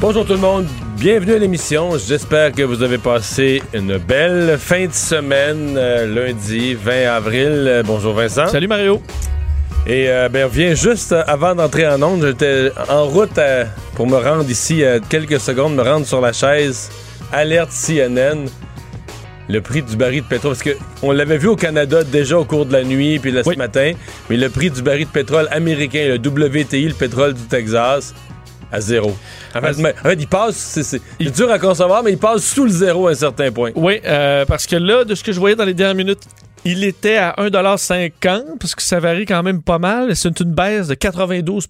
Bonjour tout le monde, bienvenue à l'émission. J'espère que vous avez passé une belle fin de semaine, euh, lundi 20 avril. Euh, bonjour Vincent. Salut Mario. Et euh, ben, on vient juste euh, avant d'entrer en onde. J'étais en route pour me rendre ici, quelques secondes, me rendre sur la chaise. Alerte CNN. Le prix du baril de pétrole, parce que on l'avait vu au Canada déjà au cours de la nuit puis là, ce Oui. matin, mais le prix du baril de pétrole américain, le WTI, le pétrole du Texas, à zéro. En fait, Ah, mais- en fait, il passe, c'est c'est- c'est dur à concevoir, mais il passe sous le zéro à un certain point. Oui, euh, parce que là, de ce que je voyais dans les dernières minutes, il était à 1,50 parce que ça varie quand même pas mal. C'est une baisse de 92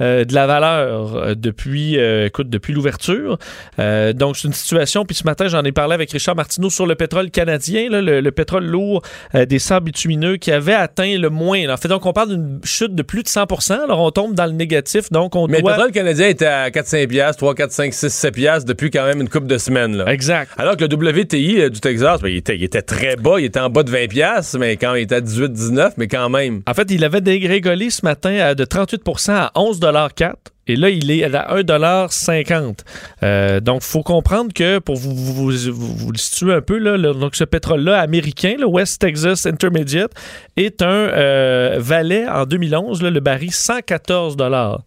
euh, de la valeur euh, depuis, euh, écoute, depuis l'ouverture. Euh, donc, c'est une situation. Puis ce matin, j'en ai parlé avec Richard Martineau sur le pétrole canadien, là, le, le pétrole lourd des sables bitumineux qui avait atteint le moins. En fait, donc, on parle d'une chute de plus de 100 Alors, on tombe dans le négatif. Donc, on Mais le pétrole canadien était à 4-5 piastres, 3, 4, 5, 6, 7 piastres depuis quand même une couple de semaines. Là. Exact. Alors que le WTI du Texas, ben, il, était, il était très bas, il était en bas de 20 piastres, mais quand il était à 18, 19, mais quand même. En fait, il avait dégrégolé ce matin à de 38% à 11,4 et là, il est à 1,50 euh, Donc, il faut comprendre que, pour vous, situer un peu, là, donc ce pétrole-là américain, le West Texas Intermediate, est un euh, valet en 2011, là, le baril 114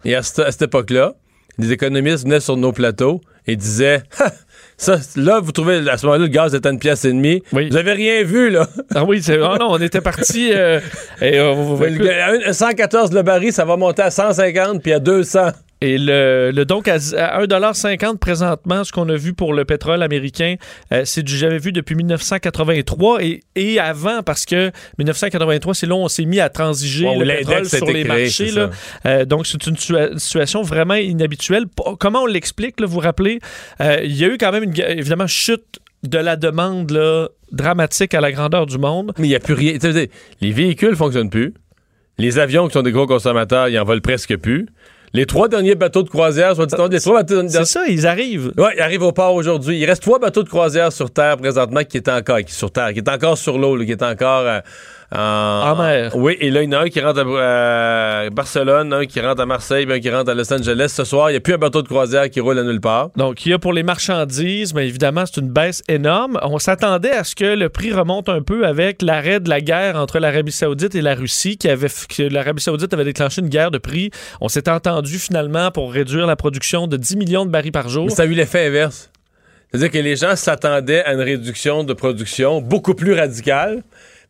Et à, cette- cette époque-là, des économistes venaient sur nos plateaux et disaient! ça, là, vous trouvez, à ce moment-là, le gaz était une pièce et demie. Oui. Vous avez rien vu, là. Ah oui, c'est- oh non, on était parti. euh, et, euh, 114 le baril, ça va monter à 150 puis à 200. Et le, le donc à, à 1,50 présentement, ce qu'on a vu pour le pétrole américain, euh, c'est du jamais vu depuis 1983 et, et avant parce que 1983, c'est là où on s'est mis à transiger le pétrole sur les créé, marchés. là. Euh, donc c'est une situa- situation vraiment inhabituelle. P- Comment on l'explique, vous vous rappelez? Euh, il y a eu quand même une évidemment chute de la demande là, dramatique à la grandeur du monde. Mais il n'y a plus rien. Les véhicules fonctionnent plus. Les avions qui sont des gros consommateurs, ils en volent presque plus. Les trois derniers bateaux de croisière, soit dit les trois bateaux de C'est ça, ils arrivent. Ouais, il arrive au port aujourd'hui. Il reste trois bateaux de croisière sur Terre présentement qui est encore qui, sur Terre, qui est encore sur l'eau, qui est encore euh, en, En mer. Oui, et là, il y en a un qui rentre à, à Barcelone, un qui rentre à Marseille, puis un qui rentre à Los Angeles. Ce soir, il n'y a plus un bateau de croisière qui roule à nulle part. Donc, il y a pour les marchandises, mais évidemment, c'est une baisse énorme. On s'attendait à ce que le prix remonte un peu avec l'arrêt de la guerre entre l'Arabie Saoudite et la Russie, qui avait que l'Arabie Saoudite avait déclenché une guerre de prix. On s'était entendu finalement pour réduire la production de 10 millions de barils par jour. Mais ça a eu l'effet inverse. C'est-à-dire que les gens s'attendaient à une réduction de production beaucoup plus radicale.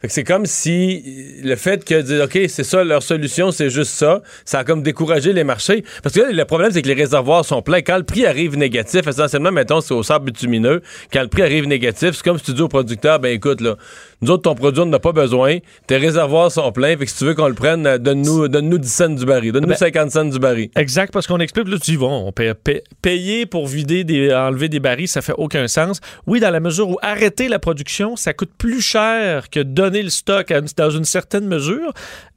C'est comme si le fait que OK, c'est ça leur solution, c'est juste ça, ça a comme découragé les marchés. Parce que là, le problème c'est que les réservoirs sont pleins. Quand le prix arrive négatif, essentiellement mettons c'est au sable bitumineux, quand le prix arrive négatif, c'est comme si tu dis au producteur ben écoute là, nous autres ton produit on n'en a pas besoin, tes réservoirs sont pleins, fait que si tu veux qu'on le prenne, euh, donne-nous donne-nous 10 cents du baril, donne-nous Ben- 50 cents du baril. Exact, parce qu'on explique, là, tu dis, bon, on paye, paye- payer pour vider des, enlever des barils, ça fait aucun sens. Oui, dans la mesure où arrêter la production, ça coûte plus cher que donner le stock à dans une certaine mesure.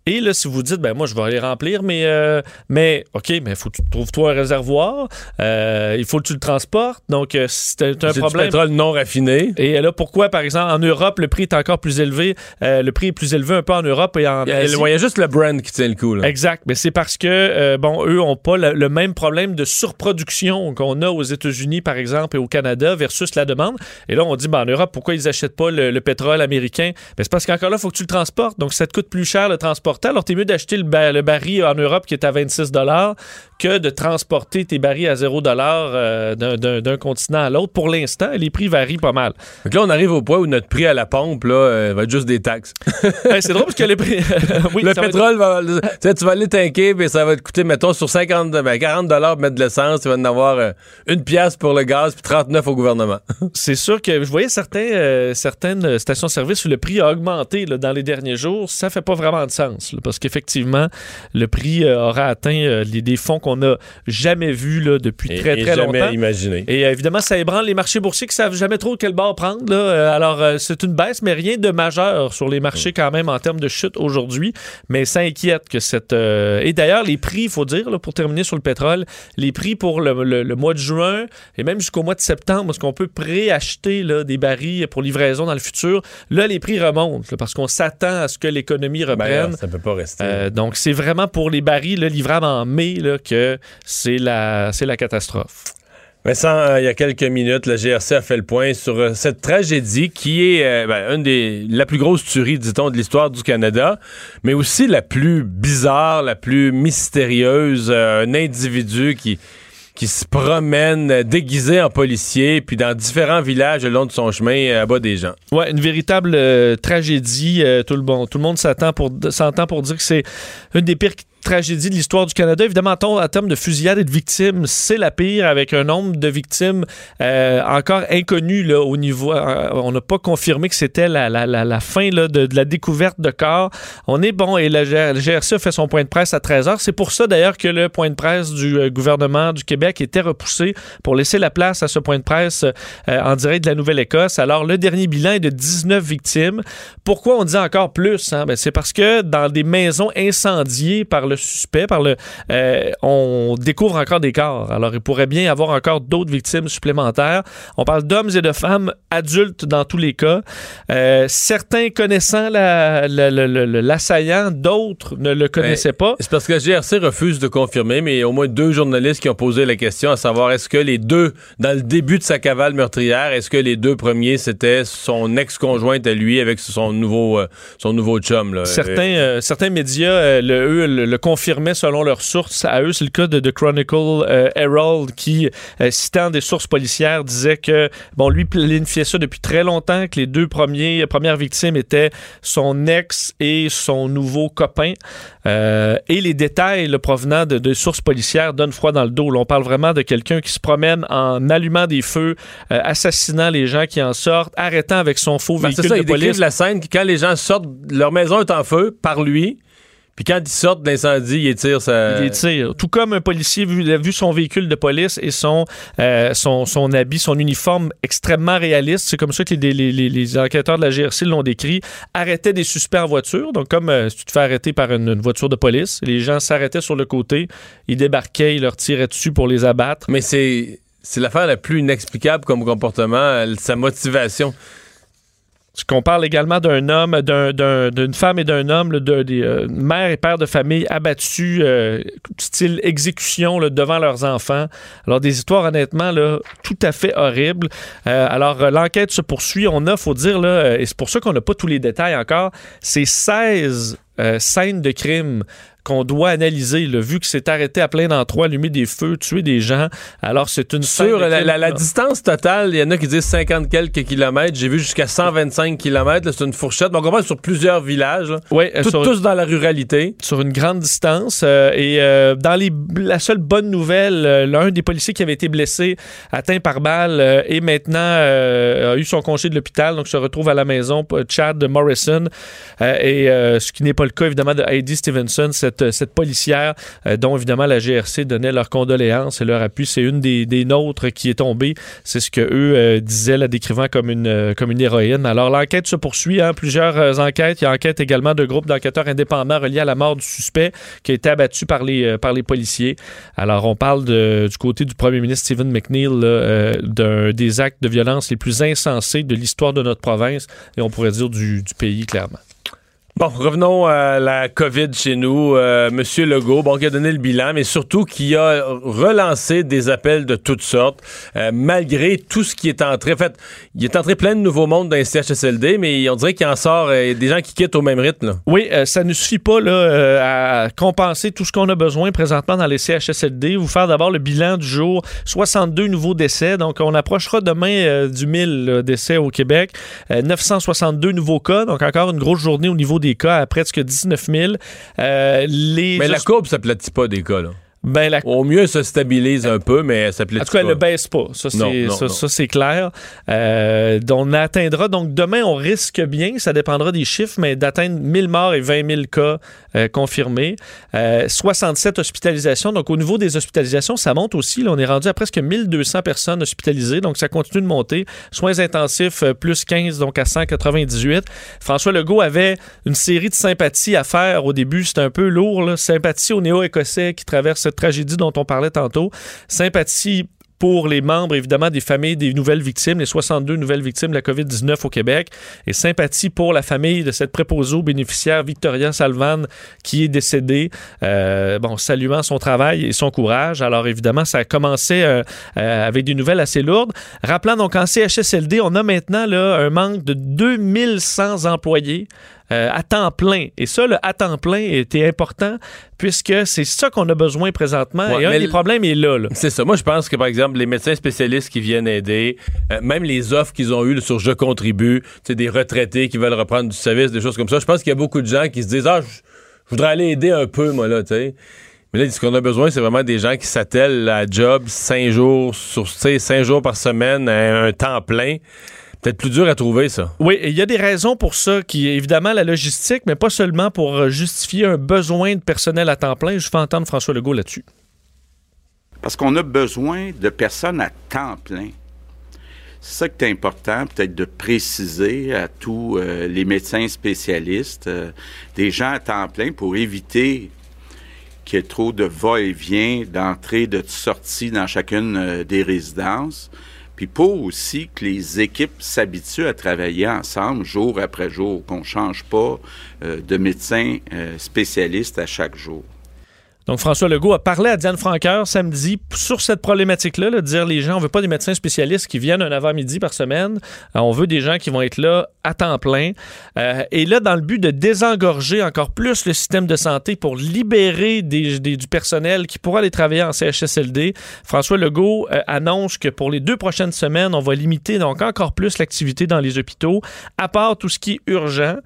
Et là, si vous dites, ben moi, je vais aller remplir, mais, euh, mais OK, mais il faut que tu trouves toi un réservoir, euh, il faut que tu le transportes, donc euh, c'est un C'est du problème. pétrole non raffiné? Et là, pourquoi, par exemple, en Europe, le prix est encore plus élevé? Euh, le prix est plus élevé un peu en Europe et en Il y, a, Asie? il y a juste le brand qui tient le coup là. Exact, mais c'est parce que bon, eux ont pas le, le même problème de surproduction qu'on a aux États-Unis par exemple et au Canada versus la demande. Et là, on dit ben, en Europe, pourquoi ils achètent pas le, le pétrole américain? Ben, c'est parce qu'encore là, il faut que tu le transportes, donc ça te coûte plus cher le transporter. Alors, t'es mieux d'acheter le, ba- le baril en Europe qui est à 26 dollars que de transporter tes barils à 0 dollar euh, d'un- continent à l'autre. Pour l'instant, les prix varient pas mal. Que là, on arrive au point où notre prix à la pompe là, euh, va être juste des taxes. Ben, c'est drôle parce que les prix, oui, le être- pétrole, va, tu sais, tu vas aller tanker, puis ça va te coûter, mettons, sur 50, ben, 40 dollars pour mettre de l'essence, tu vas en avoir euh, une pièce pour le gaz, puis 39 au gouvernement. c'est sûr que je voyais certains, euh, certaines stations-service où le prix a augmenté là, dans les derniers jours. Ça fait pas vraiment de sens. Là, parce qu'effectivement, le prix euh, aura atteint euh, les- des fonds qu'on n'a jamais vus là, depuis Et- très, et très jamais longtemps. imaginé. Et euh, évidemment, ça ébranle les marchés boursiers qui savent jamais trop quel bord prendre. Là. Alors, c'est une baisse, mais rien de majeur sur les marchés quand même en termes de chute aujourd'hui. Mais ça inquiète que cette... Et d'ailleurs, les prix, il faut dire, pour terminer sur le pétrole, les prix pour le, le- le mois de juin et même jusqu'au mois de septembre, parce qu'on peut préacheter des barils pour livraison dans le futur, là, les prix remontent parce qu'on s'attend à ce que l'économie Ben, reprenne. Peut pas rester. Euh, donc, c'est vraiment pour les barils là, livrables en mai là, que c'est la, c'est la catastrophe. Vincent, euh, il y a quelques minutes, le GRC a fait le point sur euh, cette tragédie qui est euh, ben, une des la plus grosse tuerie, dit-on, de l'histoire du Canada, mais aussi la plus bizarre, la plus mystérieuse. un individu qui qui se promène déguisé en policier, puis dans différents villages le long de son chemin, euh, abat des gens. Ouais, une véritable euh, tragédie. Euh, tout, le bon, tout le monde s'attend pour, s'entend pour dire que c'est une des pires tragédies de l'histoire du Canada. Évidemment, en, termes de fusillade et de victimes, c'est la pire, avec un nombre de victimes euh, encore inconnu là, au niveau. euh, on n'a pas confirmé que c'était la, la, la, la fin là, de, de la découverte de corps. On est bon, et le GRC a fait son point de presse à 13h. C'est pour ça d'ailleurs que le point de presse du euh, gouvernement du Québec était repoussé pour laisser la place à ce point de presse en direct de la Nouvelle-Écosse. Alors, le dernier bilan est de 19 victimes. Pourquoi on dit encore plus? hein? Ben, c'est parce que dans des maisons incendiées par le suspect, par le, euh, on découvre encore des corps. Alors, il pourrait bien y avoir encore d'autres victimes supplémentaires. On parle d'hommes et de femmes adultes dans tous les cas. Euh, certains connaissant la- la- la- la- la- l'assaillant, d'autres ne le connaissaient pas. C'est parce que le GRC refuse de confirmer, mais il y a au moins deux journalistes qui ont posé la question à savoir est-ce que les deux, dans le début de sa cavale meurtrière, est-ce que les deux premiers c'était son ex-conjointe à lui avec son nouveau, euh, son nouveau chum là? Certains, certains médias, le, eux, le, le confirmaient selon leurs sources. À eux, c'est le cas de The Chronicle euh, Herald qui, euh, citant des sources policières, disait que, bon, lui planifiait ça depuis très longtemps, que les deux premiers, premières victimes étaient son ex et son nouveau copain. Euh, et les détails là, provenant de, de sources policières donnent froid dans le dos. Là, on parle vraiment de quelqu'un qui se promène en allumant des feux, euh, assassinant les gens qui en sortent, arrêtant avec son faux Ben, véhicule ça, de police. la scène que quand les gens sortent, leur maison est en feu par lui, puis quand ils sortent de l'incendie, ils tirent sa... Il les tire. Tout comme un policier vu, a vu son véhicule de police et son, euh, son, son habit, son uniforme extrêmement réaliste. C'est comme ça que les, les, les- les enquêteurs de la GRC l'ont décrit. Arrêtaient des suspects en voiture. Donc, comme euh, si tu te fais arrêter par une, une voiture de police, les gens s'arrêtaient sur le côté, ils débarquaient, ils leur tiraient dessus pour les abattre. Mais c'est c'est l'affaire la plus inexplicable comme comportement, euh, sa motivation. Qu'on parle également d'un homme, d'un- d'un- d'une femme et d'un homme, là, de, euh, mère et père de famille abattus, euh, style exécution devant leurs enfants. Alors des histoires honnêtement là, tout à fait horribles. Euh, alors l'enquête se poursuit. On a, faut dire et c'est pour ça qu'on n'a pas tous les détails encore. C'est 16 euh, scènes de crime qu'on doit analyser, là, vu que c'est arrêté à plein d'endroits, allumer des feux, tuer des gens. Alors, c'est une Sur la, crime- la- la distance totale, il y en a qui disent 50 quelques kilomètres. J'ai vu jusqu'à 125 kilomètres. C'est une fourchette. Mais on que sur plusieurs villages. là. Ouais, euh, Tout- sur- Tous dans la ruralité. sur une grande distance. euh, et euh, dans les, la seule bonne nouvelle, euh, l'un des policiers qui avait été blessé, atteint par balle, et maintenant a eu son congé de l'hôpital, donc se retrouve à la maison, Chad Morrison. Et ce qui n'est pas le cas, évidemment, de Heidi Stevenson, cette, cette policière euh, dont, évidemment, la GRC donnait leurs condoléances et leur appui. C'est une des, nôtres qui est tombée. C'est ce que eux euh, disaient, la décrivant comme une, euh, héroïne. Alors, l'enquête se poursuit. Hein, plusieurs euh, enquêtes. Il y a enquête également de groupes d'enquêteurs indépendants reliés à la mort du suspect qui a été abattu par les, euh, policiers. Alors, on parle du côté du premier ministre Stephen McNeil euh, d'un des actes de violence les plus insensés de l'histoire de notre province et on pourrait dire du, du pays, clairement. Bon, revenons à la COVID chez nous. Euh, Monsieur Legault, bon, qui a donné le bilan, mais surtout qui a relancé des appels de toutes sortes, euh, malgré tout ce qui est entré. En fait, il est entré plein de nouveaux mondes dans les CHSLD, mais on dirait qu'il en sort euh, des gens qui quittent au même rythme. Oui, ça ne suffit pas là, à compenser tout ce qu'on a besoin présentement dans les CHSLD. Vous faire d'abord le bilan du jour. 62 nouveaux décès. Donc, on approchera demain du 1000 là, décès au Québec. Euh, 962 nouveaux cas. Donc, encore une grosse journée au niveau des cas à presque 19 000. Euh, les Mais la courbe s'aplatit pas des cas, là. Ben, la Au mieux, ça stabilise un peu, mais ça plaît En tout cas, elle ne baisse pas. Ça, c'est, non, ça, non. ça, c'est clair. Euh, on atteindra, donc demain, on risque bien, ça dépendra des chiffres, mais d'atteindre 1000 morts et 20 000 cas euh, confirmés. Euh, 67 hospitalisations. Donc, au niveau des hospitalisations, ça monte aussi. Là, on est rendu à presque 1200 personnes hospitalisées. Donc, ça continue de monter. Soins intensifs, euh, plus 15, donc à 198. François Legault avait une série de sympathies à faire au début. C'était un peu lourd. Là. Sympathie aux néo-écossais qui traversent cette tragédie dont on parlait tantôt. Sympathie pour les membres, évidemment, des familles des nouvelles victimes, les 62 nouvelles victimes de la COVID-19 au Québec, et sympathie pour la famille de cette préposée aux bénéficiaire Victoria Salvan qui est décédée, euh, bon, saluant son travail et son courage. Alors, évidemment, ça a commencé euh, euh, avec des nouvelles assez lourdes. Rappelant donc en CHSLD, on a maintenant un manque de 2100 employés euh, à temps plein. Et ça, le à temps plein était important puisque c'est ça qu'on a besoin présentement. Ouais, et un des problèmes est là. là. C'est ça. Moi, je pense que, par exemple, les médecins spécialistes qui viennent aider, euh, même les offres qu'ils ont eues sur Je contribue, des retraités qui veulent reprendre du service, des choses comme ça, je pense qu'il y a beaucoup de gens qui se disent Ah, je voudrais aller aider un peu, moi, là, tu sais. Mais là, ce qu'on a besoin, c'est vraiment des gens qui s'attellent à job cinq jours sur, cinq jours par semaine, à un temps plein. Peut-être plus dur à trouver, ça. Oui, et il y a des raisons pour ça, qui est évidemment la logistique, mais pas seulement pour euh, justifier un besoin de personnel à temps plein. Je fais entendre François Legault là-dessus. Parce qu'on a besoin de personnes à temps plein. C'est ça qui est important, peut-être de préciser à tous euh, les médecins spécialistes, euh, des gens à temps plein pour éviter qu'il y ait trop de va-et-vient, d'entrée, de sortie dans chacune euh, des résidences. Puis pour aussi que les équipes s'habituent à travailler ensemble jour après jour, qu'on ne change pas euh, de médecin euh, spécialiste à chaque jour. Donc, François Legault a parlé à Diane Franqueur samedi sur cette problématique-là, là, de dire les gens, on veut pas des médecins spécialistes qui viennent un avant-midi par semaine. Euh, on veut des gens qui vont être là à temps plein. Euh, et là, dans le but de désengorger encore plus le système de santé pour libérer du personnel qui pourra aller travailler en CHSLD, François Legault euh, annonce que pour les deux prochaines semaines, on va limiter donc encore plus l'activité dans les hôpitaux, à part tout ce qui est urgent,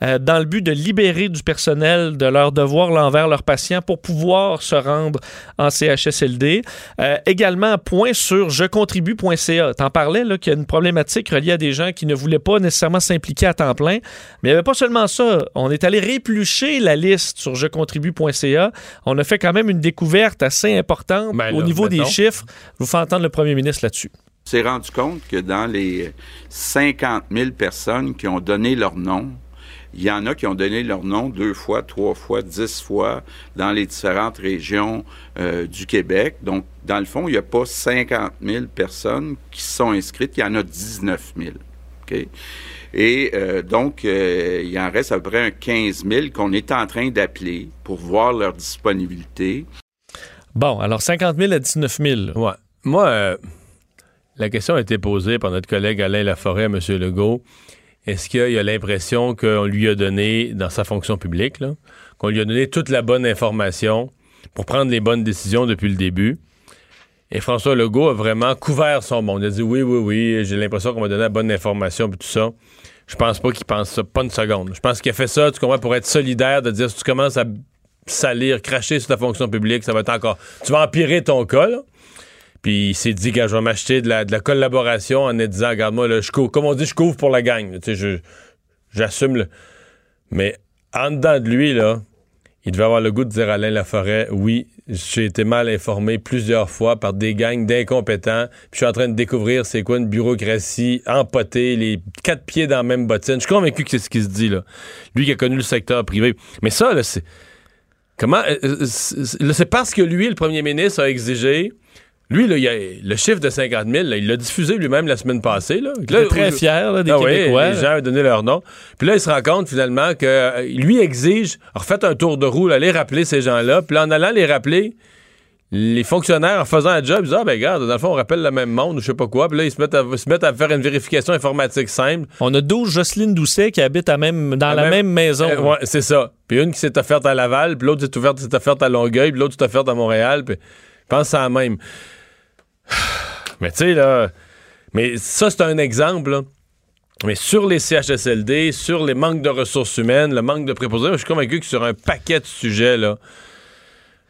dans le but de libérer du personnel de leur devoir envers leurs patients pour pouvoir se rendre en CHSLD. Euh, également, point sur jecontribue.ca. T'en parlais, là, qu'il y a une problématique reliée à des gens qui ne voulaient pas nécessairement s'impliquer à temps plein. Mais il n'y avait pas seulement ça. On est allé réplucher la liste sur jecontribue.ca. On a fait quand même une découverte assez importante Ben au niveau mettons. des chiffres. Je vous fais entendre le premier ministre là-dessus. On s'est rendu compte que dans les 50 000 personnes qui ont donné leur nom, il y en a qui ont donné leur nom deux fois, trois fois, dix fois dans les différentes régions euh, du Québec. Donc, dans le fond, il n'y a pas 50 000 personnes qui sont inscrites, il y en a 19 000. OK? Et euh, donc, euh, il en reste à peu près un 15 000 qu'on est en train d'appeler pour voir leur disponibilité. Bon, alors 50 000 à 19 000. là. Ouais. Moi, euh, la question a été posée par notre collègue Alain Laforêt à M. Legault. Est-ce qu'il a l'impression qu'on lui a donné, dans sa fonction publique, qu'on lui a donné toute la bonne information pour prendre les bonnes décisions depuis le début? Et François Legault a vraiment couvert son monde. Il a dit oui, oui, oui, j'ai l'impression qu'on m'a donné la bonne information et tout ça. Je pense pas qu'il pense ça, pas une seconde. Je pense qu'il a fait ça, tu comprends, pour être solidaire, de dire si tu commences à salir, cracher sur ta fonction publique, ça va encore. Tu vas empirer ton cas. Puis il s'est dit que je vais m'acheter de la, de la collaboration en disant, regarde-moi, là, je couvre, comme on dit, je couvre pour la gang. Tu sais, j'assume le. Mais en dedans de lui, là, il devait avoir le goût de dire à Alain Laforêt, oui, j'ai été mal informé plusieurs fois par des gangs d'incompétents. Puis je suis en train de découvrir c'est quoi une bureaucratie empotée, les quatre pieds dans la même bottine. Je suis convaincu que c'est ce qui se dit, là. Lui qui a connu le secteur privé. Mais ça, là, c'est. Comment. euh, euh, c'est parce que lui, le premier ministre, a exigé. Lui, là, il a- le chiffre de 50 000, là, il l'a diffusé lui-même la semaine passée. Là. Il est très fier là, des Ah oui, les gens ont donné leur nom. Puis là, il se rend compte finalement que euh, lui exige, refaites un tour de roue, allez rappeler ces gens-là. Puis en allant les rappeler, les fonctionnaires, en faisant un job, ils disent Ah, ben regarde, dans le fond, on rappelle le même monde ou je sais pas quoi. Puis là, ils se mettent à, se mettent à faire une vérification informatique simple. On a 12 Jocelyne Doucet qui habitent à même, dans la, La même, même- maison. Euh, ouais, c'est ça. Puis une qui s'est offerte à Laval, puis l'autre s'est offerte, s'est offerte à Longueuil, puis l'autre s'est offerte à Montréal. Puis je pense c'est la même. Mais tu sais, là. Mais ça, c'est un exemple, là. Mais sur les CHSLD, sur les manques de ressources humaines, le manque de préposés, je suis convaincu que sur un paquet de sujets, là,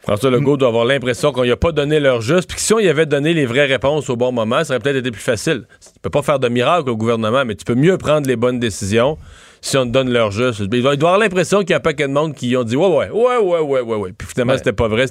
François Legault doit avoir l'impression qu'on n'y a pas donné leur juste, puis que si on y avait donné les vraies réponses au bon moment, ça aurait peut-être été plus facile. Tu peux pas faire de miracle au gouvernement, mais tu peux mieux prendre les bonnes décisions si on te donne leur juste. Il doit, avoir l'impression qu'il y a un paquet de monde qui ont dit ouais, ouais, ouais, ouais, ouais, ouais, ouais. Puis finalement, Ouais. c'était pas vrai.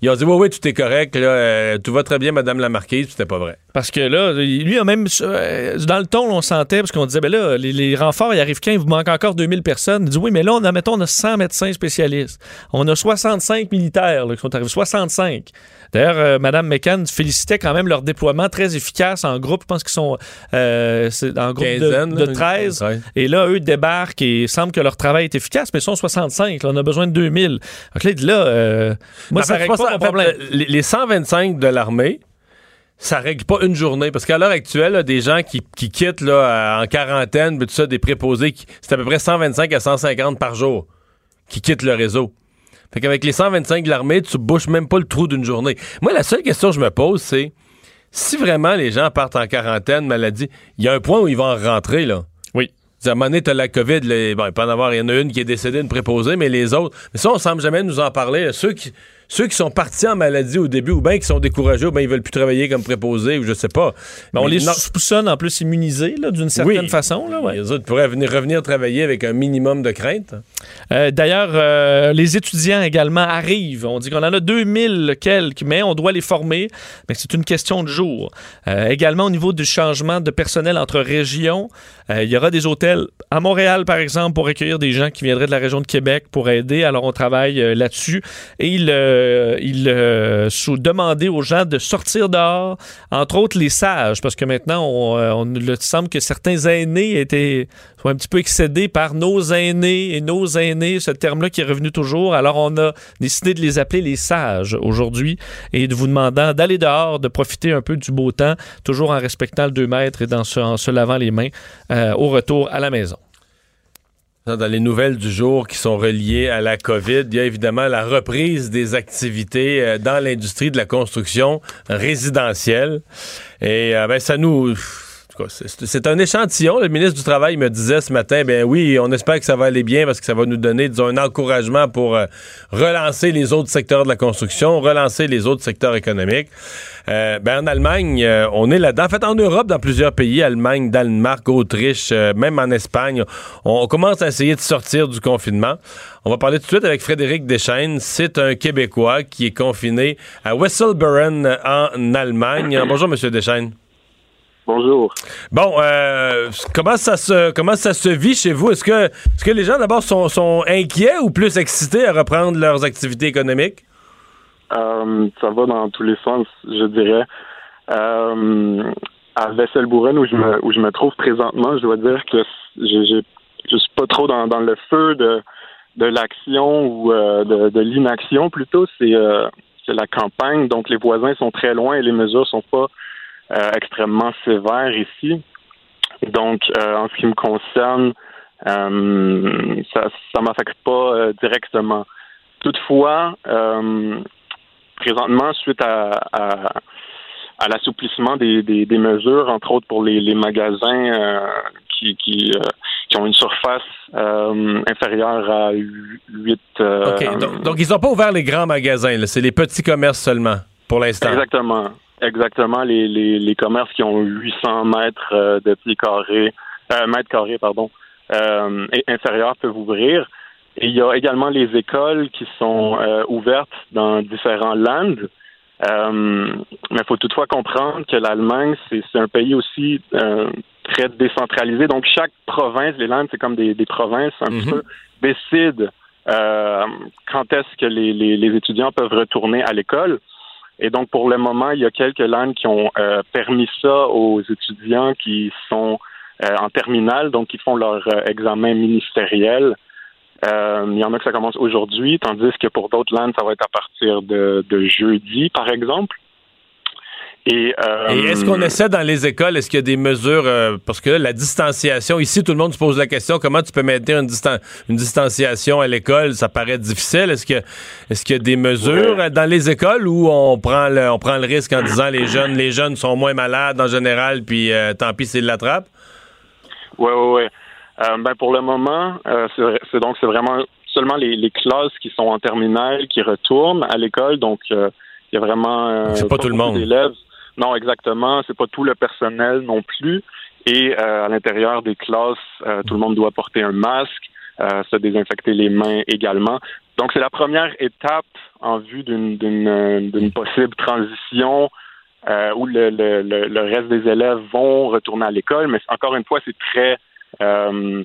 Ils ont dit ouais, ouais, tout est correct, là, euh, tout va très bien, Madame la Marquise, puis c'était pas vrai. Parce que là, lui a même. euh, dans le ton, on sentait, parce qu'on disait, ben là, les, les renforts, ils arrivent quand il vous manque encore 2000 personnes. Il dit, oui, mais là, on a, mettons, on a 100 médecins spécialistes. On a 65 militaires là, qui sont arrivés. 65. D'ailleurs, euh, Mme McCann félicitait quand même leur déploiement très efficace en groupe. Je pense qu'ils sont euh, en groupe de, Quinzaine, de là, 13. ouais. Et là, eux débarquent et semble que leur travail est efficace, mais ils sont 65. Là, on a besoin de 2000. Donc là, euh, moi, En ça fait, règle pas mon problème. euh, les, les 125 de l'armée, ça règle pas une journée. Parce qu'à l'heure actuelle, là, des gens qui, qui quittent là, en quarantaine, puis tout ça, des préposés, c'est à peu près 125 à 150 par jour qui quittent le réseau. Fait qu'avec les 125 de l'armée, tu bouches même pas le trou d'une journée. Moi, la seule question que je me pose, c'est si vraiment les gens partent en quarantaine, maladie, il y a un point où ils vont en rentrer, là. Oui. À un moment donné, t'as la COVID, bon, il peut en avoir, il y en a une qui est décédée, une préposée, mais les autres, mais ça, on semble jamais nous en parler. là. Ceux qui, ceux qui sont partis en maladie au début, ou bien qui sont découragés, ou bien ils veulent plus travailler comme préposés, ou je sais pas. Mais on les non- soupçonne en plus immunisés d'une certaine Oui. façon. Là, ouais. Les autres pourraient venir, revenir travailler avec un minimum de crainte. Euh, D'ailleurs, euh, les étudiants également arrivent. On dit qu'on en a 2000 quelques, mais on doit les former. Mais c'est une question de jour. Euh, également, au niveau du changement de personnel entre régions, il y aura des hôtels à Montréal, par exemple, pour accueillir des gens qui viendraient de la région de Québec pour aider. Alors, on travaille là-dessus. Et il, euh, il euh, demander aux gens de sortir dehors, entre autres les sages, parce que maintenant, on, euh, on- il semble que certains aînés étaient sont un petit peu excédés par nos aînés et nos aînés, ce terme-là qui est revenu toujours. Alors, on a décidé de les appeler les sages aujourd'hui et de vous demandant d'aller dehors, de profiter un peu du beau temps, toujours en respectant le 2 mètres et en se lavant les mains euh, au retour à la maison. Dans les nouvelles du jour qui sont reliées à la COVID, il y a évidemment la reprise des activités euh, dans l'industrie de la construction résidentielle. Et euh, ben, ça nous... C'est un échantillon. Le ministre du Travail me disait ce matin, ben oui, on espère que ça va aller bien parce que ça va nous donner, disons, un encouragement pour euh, relancer les autres secteurs de la construction, relancer les autres secteurs économiques. Euh, ben, en Allemagne, euh, on est là-dedans. En fait, en Europe, dans plusieurs pays, Allemagne, Danemark, Autriche, même en Espagne, on, on commence à essayer de sortir du confinement. On va parler tout de suite avec Frédéric Deschaines. C'est un Québécois qui est confiné à Wesselburen en Allemagne. Bonjour, Monsieur Deschaines. Bonjour. Bon, euh, comment ça se comment ça se vit chez vous? Est-ce que est-ce que les gens d'abord sont, sont inquiets ou plus excités à reprendre leurs activités économiques? Euh, ça va dans tous les sens, je dirais. Euh, à Vesselbourren, où je me où je me trouve présentement, je dois dire que j'ai- je suis pas trop dans, dans le feu de de l'action ou de, de l'inaction plutôt. C'est c'est la campagne, donc les voisins sont très loin et les mesures sont pas extrêmement sévères ici. Donc, euh, en ce qui me concerne, euh, ça ça m'affecte pas euh, directement. Toutefois, euh, présentement, suite à, à, à l'assouplissement des, des, des mesures, entre autres pour les, les magasins euh, qui, qui, euh, qui ont une surface euh, inférieure à 8... euh, OK. Donc, donc, ils n'ont pas ouvert les grands magasins, c'est les petits commerces seulement pour l'instant. Exactement. Exactement. Les, les, les commerces qui ont 800 mètres euh, de pieds carrés, euh, mètres carrés, pardon, euh, et inférieurs peuvent ouvrir. Et il y a également les écoles qui sont euh, ouvertes dans différents lands. Euh, mais il faut toutefois comprendre que l'Allemagne, c'est c'est un pays aussi euh, très décentralisé. Donc, chaque province, les lands, c'est comme des, des provinces un Mhm. peu, décident euh, quand est-ce que les, les, les étudiants peuvent retourner à l'école. Et donc, pour le moment, il y a quelques landes qui ont euh, permis ça aux étudiants qui sont euh, en terminale, donc qui font leur euh, examen ministériel. Euh, il y en a que ça commence aujourd'hui, tandis que pour d'autres landes, ça va être à partir de, de jeudi, par exemple. Et, euh, Et est-ce qu'on essaie dans les écoles, est-ce qu'il y a des mesures, euh, parce que là, la distanciation, ici, tout le monde se pose la question, comment tu peux maintenir une, distan- une distanciation à l'école? Ça paraît difficile. Est-ce qu'il y a des mesures dans les écoles où on prend le, on prend le risque en disant les jeunes, les jeunes sont moins malades en général, puis euh, tant pis s'ils l'attrapent? Oui, oui, oui. ben, pour le moment, c'est donc c'est vraiment seulement les, les, classes qui sont en terminale qui retournent à l'école. Donc, il y a vraiment c'est pas, tout le monde. Non, exactement. C'est pas tout le personnel non plus. Et à l'intérieur des classes, tout le monde doit porter un masque, se désinfecter les mains également. Donc, c'est la première étape en vue d'une possible transition euh, où le, le, le, reste des élèves vont retourner à l'école. Mais encore une fois, c'est très euh,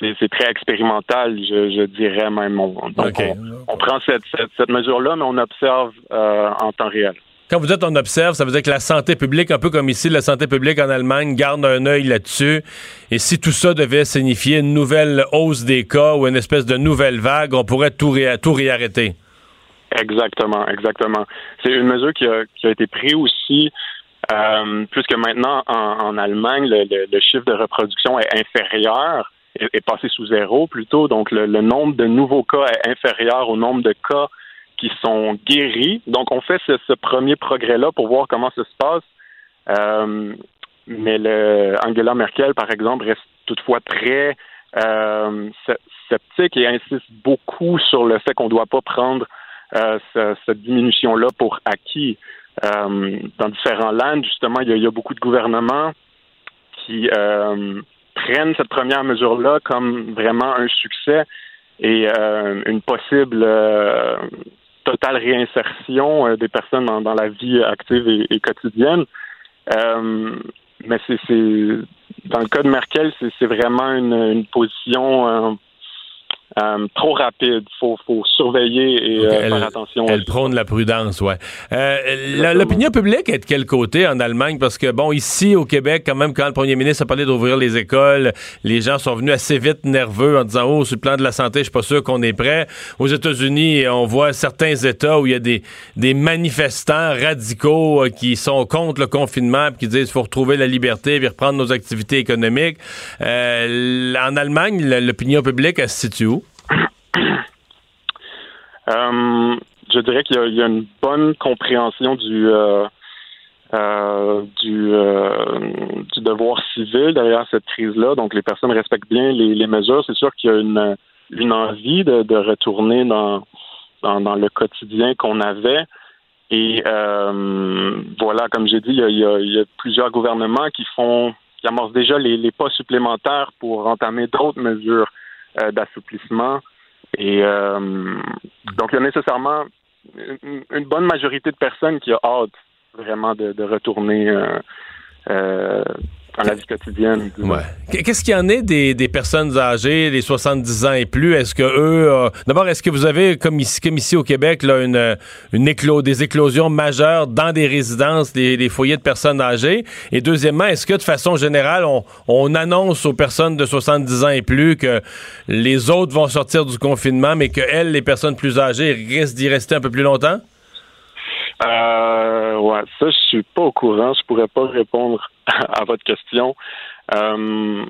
c'est très expérimental, je, je, dirais même. On, donc on, prend cette, cette, cette mesure-là, mais on observe euh, en temps réel. Quand vous dites on observe, ça veut dire que la santé publique, un peu comme ici, la santé publique en Allemagne, garde un œil là-dessus. Et si tout ça devait signifier une nouvelle hausse des cas ou une espèce de nouvelle vague, on pourrait tout, tout réarrêter. Exactement, exactement. C'est une mesure qui a, été prise aussi, euh, puisque maintenant en, Allemagne, le, chiffre de reproduction est inférieur, est, passé sous zéro plutôt, donc le, nombre de nouveaux cas est inférieur au nombre de cas qui sont guéris. Donc on fait ce, premier progrès-là pour voir comment ça se passe. Euh, mais le, Angela Merkel, par exemple, reste toutefois très euh, sceptique et insiste beaucoup sur le fait qu'on ne doit pas prendre euh, cette diminution-là pour acquis. Dans différents lands, justement, il y, a, beaucoup de gouvernements qui prennent cette première mesure-là comme vraiment un succès et une possible totale réinsertion des personnes dans, la vie active et, quotidienne. mais c'est dans le cas de Merkel, c'est vraiment une, une position euh, trop rapide. Il faut, faut, surveiller et euh, faire attention. Elle prône la prudence, ouais. Euh, L'opinion publique est de quel côté en Allemagne? Parce que, bon, ici, au Québec, quand même, quand le premier ministre a parlé d'ouvrir les écoles, les gens sont venus assez vite nerveux en disant, oh, sur le plan de la santé, je suis pas sûr qu'on est prêt. Aux États-Unis, on voit certains États où il y a des, des manifestants radicaux euh, qui sont contre le confinement qui disent faut retrouver la liberté et reprendre nos activités économiques. en Allemagne, l'opinion publique, elle se situe où? Euh, je dirais qu'il y, a une bonne compréhension du euh, euh, du, devoir civil derrière cette crise-là. Donc, les personnes respectent bien les, mesures. C'est sûr qu'il y a une, une envie de, de retourner dans, dans, le quotidien qu'on avait. Et voilà, comme j'ai dit, il y, a, plusieurs gouvernements qui font, qui amorcent déjà les pas supplémentaires pour entamer d'autres mesures d'assouplissement. Et euh, donc, il y a nécessairement une, bonne majorité de personnes qui ont hâte vraiment de, de retourner euh, euh, Qu'est-ce qu'il y en est des, personnes âgées, les 70 ans et plus? Est-ce que eux, euh, d'abord, est-ce que vous avez, comme ici, comme ici au Québec, là, une, une éclo des éclosions majeures dans des résidences, des, foyers de personnes âgées? Et deuxièmement, est-ce que de façon générale, on, on, annonce aux personnes de 70 ans et plus que les autres vont sortir du confinement, mais que elles, les personnes plus âgées, risquent d'y rester un peu plus longtemps? Euh, ouais, ça, je suis pas au courant. Je pourrais pas répondre à votre question. Euh,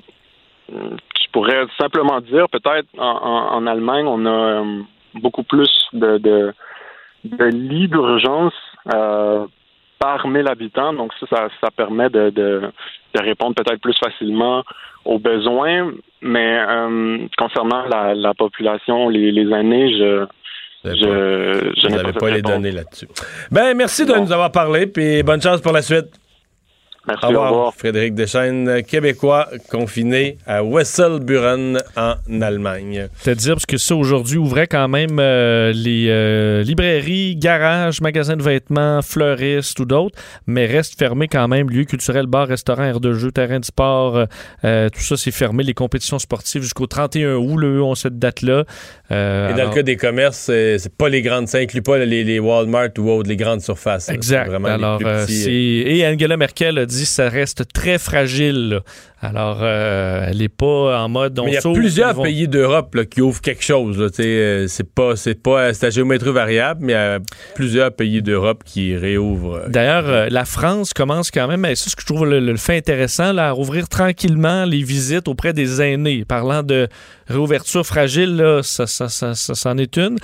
je pourrais simplement dire, peut-être en, Allemagne, on a euh, beaucoup plus de, de, lits d'urgence euh, par 1000 habitants. Donc ça, ça, permet de, de, de répondre peut-être plus facilement aux besoins. Mais euh, concernant la, la population, les, les années, je je, n'avais pas, les données là-dessus. Ben, merci de nous avoir parlé, puis bonne chance pour la suite. Merci, au revoir. Frédéric Deschaines, québécois, confiné à Wesselburen en Allemagne. C'est-à-dire, parce que ça, aujourd'hui, ouvrait quand même euh, les euh, librairies, garages, magasins de vêtements, fleuristes ou d'autres, mais reste fermé quand même. Lieux culturels, bars, restaurants, aires de jeu, terrain de sport, euh, tout ça, c'est fermé. Les compétitions sportives jusqu'au 31 août, le ont cette date-là. Et dans le cas des commerces, c'est pas les grandes, ça inclut pas les, Walmart ou autres, les grandes surfaces. Exact. Vraiment alors, Et Angela Merkel a dit dit ça reste très fragile. Alors, euh, elle n'est pas en mode. Mais il y a plusieurs pays d'Europe qui ouvrent quelque chose. Euh, c'est pas, c'est pas, c'est à géométrie variable, mais il y a plusieurs pays d'Europe qui réouvrent. Euh, D'ailleurs, la France commence quand même, c'est ce que je trouve le, fait intéressant, là, à rouvrir tranquillement les visites auprès des aînés. Parlant de réouverture fragile, là, ça, ça, ça, ça, est une.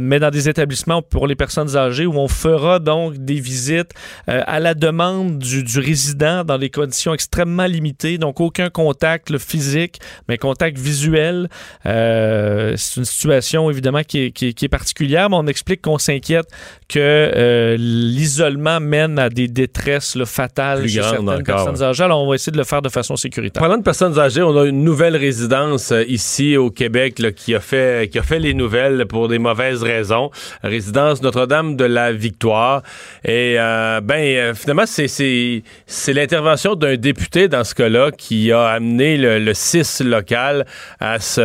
mais dans des établissements pour les personnes âgées où on fera donc des visites à la demande du, du résidents dans des conditions extrêmement limitées, donc aucun contact physique, mais contact visuel. Euh, c'est une situation évidemment qui est, qui est- qui est particulière, mais on explique qu'on s'inquiète que euh, l'isolement mène à des détresses là, fatales Plus chez certaines encore. personnes âgées. Alors on va essayer de le faire de façon sécuritaire. Parlant de personnes âgées, on a une nouvelle résidence euh, ici au Québec qui a fait qui a fait les nouvelles pour des mauvaises raisons. Résidence Notre-Dame de la Victoire. Et euh, ben euh, finalement c'est l'intervention d'un député dans ce cas-là qui a amené le, le CIS local à se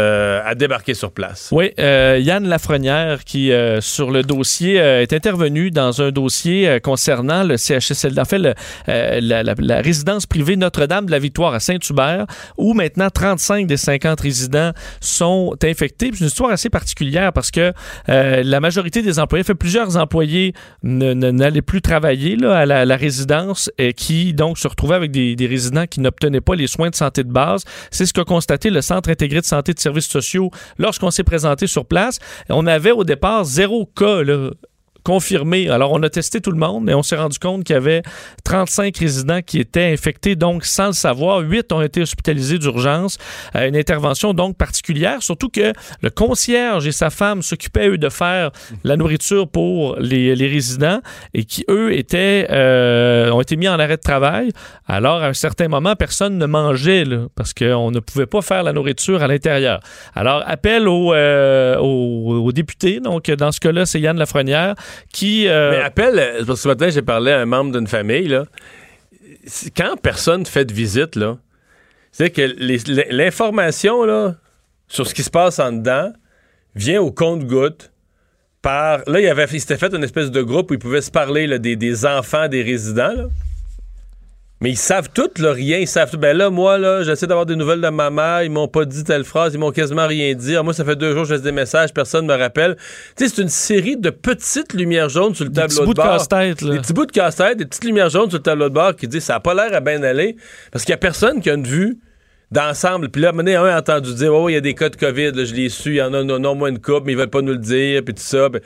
à débarquer sur place. Oui, euh, Yann Lafrenière qui, euh, sur le dossier, est intervenu dans un dossier concernant le CHSLD, en fait, la résidence privée Notre-Dame de la Victoire à Saint-Hubert, où maintenant 35 des 50 résidents sont infectés. C'est une histoire assez particulière parce que euh, la majorité des employés, plusieurs employés n'allaient plus travailler là, à la, résidence et qui donc se retrouvaient avec des, résidents qui n'obtenaient pas les soins de santé de base. C'est ce qu'a constaté le Centre intégré de santé de services sociaux lorsqu'on s'est présenté sur place. On avait au départ zéro cas là, confirmé. Alors, on a testé tout le monde et on s'est rendu compte qu'il y avait 35 résidents qui étaient infectés, donc sans le savoir. 8 ont été hospitalisés d'urgence. Euh, une intervention donc particulière, surtout que le concierge et sa femme s'occupaient, eux, de faire la nourriture pour les, résidents et qui, eux, étaient, euh, ont été mis en arrêt de travail. Alors, à un certain moment, personne ne mangeait parce qu'on ne pouvait pas faire la nourriture à l'intérieur. Alors, appel au, euh, donc dans ce cas-là, c'est Yann Lafrenière, qui... euh, Mais appelle, euh, parce que ce matin, j'ai parlé à un membre d'une famille, Quand personne fait de visite, c'est que l'information, sur ce qui se passe en dedans, vient au compte-goutte par. Là, il, avait, il s'était fait une espèce de groupe où ils pouvaient se parler des, enfants des résidents. Mais ils savent tout, là, rien. Ils savent tout. Ben là, moi, là, j'essaie d'avoir des nouvelles de ma mère. Ils m'ont pas dit telle phrase. Ils m'ont quasiment rien dit. Moi, ça fait deux jours que je laisse des messages. Personne me rappelle. Tu sais, c'est une série de petites lumières jaunes sur le des tableau petits bouts de de bord. casse-tête. Des petits bouts de casse-tête, des petites lumières jaunes sur le tableau de bord qui disent ça n'a pas l'air à bien aller. Parce qu'il n'y a personne qui a une vue d'ensemble. Puis là, à un a entendu dire Oh, il y a des cas de COVID, là, je l'ai su, il y en a non, non moins une coupe, mais ils veulent pas nous le dire, puis tout ça. Puis-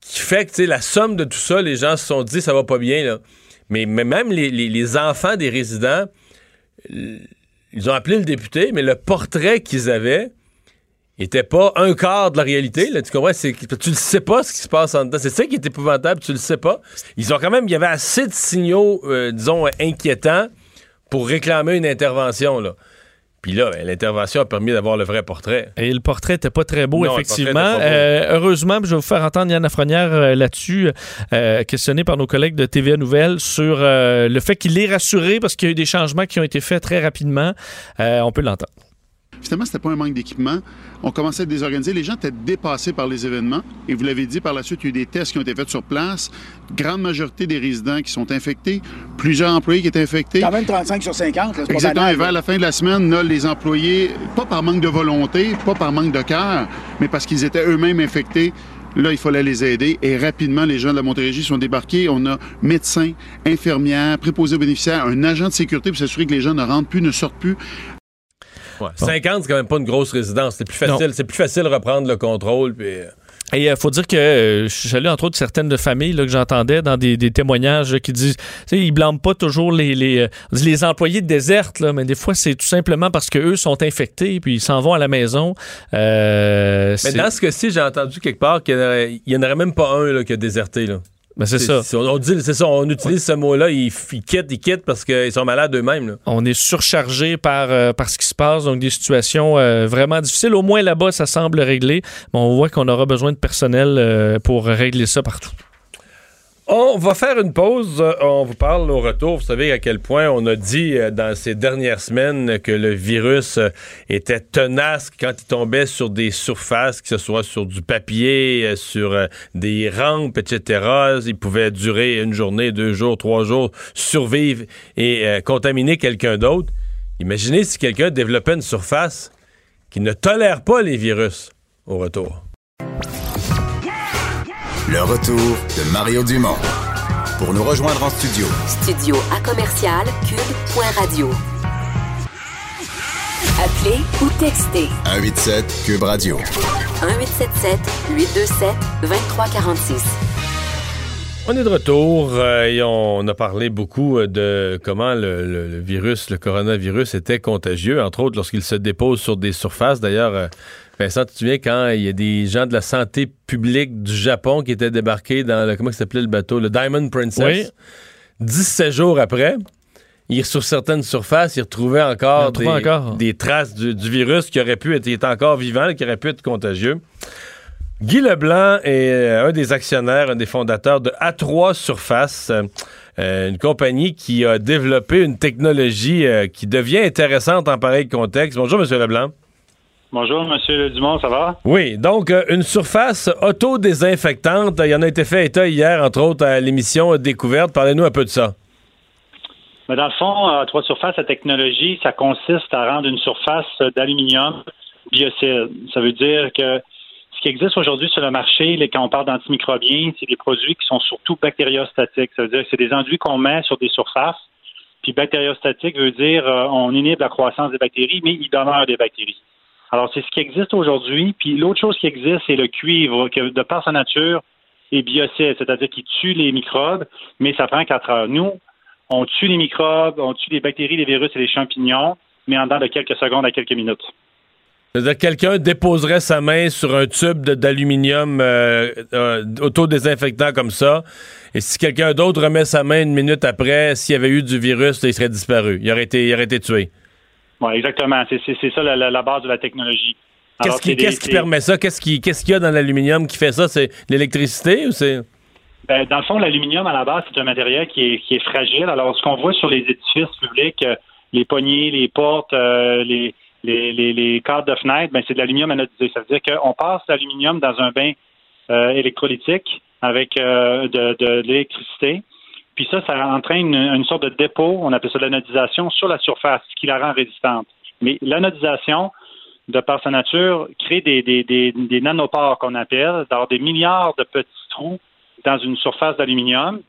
qui fait que, tu sais, la somme de tout ça, les gens se sont dit ça va pas bien, là. Mais, même les, enfants des résidents, ils ont appelé le député, mais le portrait qu'ils avaient était pas un quart de la réalité. Tu comprends? Tu le sais pas ce qui se passe en dedans. C'est ça qui est épouvantable, tu le sais pas. Ils ont quand même, il y avait assez de signaux, euh, disons, inquiétants pour réclamer une intervention, là. Puis là, ben, l'intervention a permis d'avoir le vrai portrait. Et le portrait n'était pas très beau, Non, effectivement. beau. Euh, heureusement, je vais vous faire entendre Yann Lafrenière euh, là-dessus, euh, questionné par nos collègues de TVA Nouvelles sur euh, le fait qu'il est rassuré parce qu'il y a eu des changements qui ont été faits très rapidement. On peut l'entendre. Finalement, c'était pas un manque d'équipement. On commençait à désorganiser. Les gens étaient dépassés par les événements. Et vous l'avez dit, par la suite, il y a eu des tests qui ont été faits sur place. Grande majorité des résidents qui sont infectés. Plusieurs employés qui étaient infectés. Quand même 35 sur 50. là, c'est pas Exactement. banal, Et vers la fin de la semaine, là, les employés, pas par manque de volonté, pas par manque de cœur, mais parce qu'ils étaient eux-mêmes infectés. Là, il fallait les aider et rapidement, les gens de la Montérégie sont débarqués. On a médecins, infirmières, préposés aux bénéficiaires, un agent de sécurité pour s'assurer que les gens ne rentrent plus, ne sortent plus. Ouais. 50, c'est quand même pas une grosse résidence. C'est plus facile, c'est plus facile de reprendre le contrôle. Puis, euh, Et il faut dire que euh, j'ai lu entre autres certaines de familles là, que j'entendais dans des, des témoignages là, qui disent, ils blâment pas toujours les, les, euh, les employés de déserte, là, mais des fois c'est tout simplement parce que eux sont infectés puis ils s'en vont à la maison. Euh, Mais dans ce cas-ci, j'ai entendu quelque part qu'il n'y en, aurait même pas un là, qui a déserté. Là. Ben, c'est ça. on, dit, c'est ça, on utilise ce mot-là, ils, ils quittent, ils quittent parce qu'ils sont malades eux-mêmes. là. On est surchargé par, euh, par ce qui se passe, donc des situations euh, vraiment difficiles. Au moins là-bas, ça semble réglé, mais on voit qu'on aura besoin de personnel euh, pour régler ça partout. On va faire une pause. Euh, On vous parle au retour. Vous savez à quel point on a dit euh, dans ces dernières semaines que le virus euh, était tenace quand il tombait sur des surfaces, que ce soit sur du papier, sur des rampes, etc. Il pouvait durer une journée, deux jours, trois jours, survivre et contaminer quelqu'un d'autre. Imaginez si quelqu'un développait une surface qui ne tolère pas les virus au retour. Le retour de Mario Dumont. Pour nous rejoindre en studio, Studio à commercial cube.radio. Appelez ou textez 187 Cube Radio. 1877 827 2346. On est de retour euh, et on a parlé beaucoup euh, de comment le, le- le virus, le coronavirus était contagieux, entre autres lorsqu'il se dépose sur des surfaces. D'ailleurs, euh, Vincent, tu te souviens quand il y a des gens de la santé publique du Japon qui étaient débarqués dans le, comment s'appelait le bateau, le Diamond Princess? 17 jours après, ils, sur certaines surfaces, ils retrouvaient encore, des, encore. des traces du, du virus qui aurait pu être, encore vivant, qui aurait pu être contagieux. Guy Leblanc est euh, un des actionnaires, un des fondateurs de A3 Surface, euh, une compagnie qui a développé une technologie euh, qui devient intéressante en pareil contexte. Bonjour, Monsieur Leblanc. Bonjour, Monsieur Dumont, ça va? Oui, donc euh, une surface autodésinfectante. Il y en a été fait état hier, entre autres, à l'émission Découverte. Parlez-nous un peu de ça. Mais dans le fond, à trois surfaces, la technologie, ça consiste à rendre une surface d'aluminium biocide. Ça veut dire que ce qui existe aujourd'hui sur le marché, les- quand on parle d'antimicrobiens, c'est des produits qui sont surtout bactériostatiques. Ça veut dire que c'est des enduits qu'on met sur des surfaces. Puis bactériostatique veut dire euh, on inhibe la croissance des bactéries, mais il demeure des bactéries. Alors, c'est ce qui existe aujourd'hui. Puis l'autre chose qui existe, c'est le cuivre, que de par sa nature, est biocide, c'est-à-dire qu'il tue les microbes, mais ça prend quatre heures. Nous, on tue les microbes, on tue les bactéries, les virus et les champignons, mais en dedans de quelques secondes à quelques minutes. C'est-à-dire que quelqu'un déposerait sa main sur un tube d'aluminium euh, euh, autodésinfectant comme ça, et si quelqu'un d'autre remet sa main une minute après, s'il y avait eu du virus, il serait disparu. Il aurait été tué. Oui, exactement. C'est ça la, la- la base de la technologie. Qu'est-ce qui, permet ça? Qu'est-ce qui- qu'est-ce qu'il y a dans l'aluminium qui fait ça? C'est l'électricité ou c'est? Ben, dans le fond, l'aluminium, à la base, c'est un matériel qui est, qui est fragile. Alors, ce qu'on voit sur les édifices publics, euh, les poignées, les portes, euh, les, les, les, les cadres de fenêtres, ben, c'est de l'aluminium anodisé. Ça veut dire qu'on passe l'aluminium dans un bain euh, électrolytique avec euh, de, de l'électricité. Puis ça, ça entraîne une, sorte de dépôt, on appelle ça l'anodisation, sur la surface, ce qui la rend résistante. Mais l'anodisation, de par sa nature, crée des, des, nanopores qu'on appelle, dans des milliards de petits trous dans une surface d'aluminium.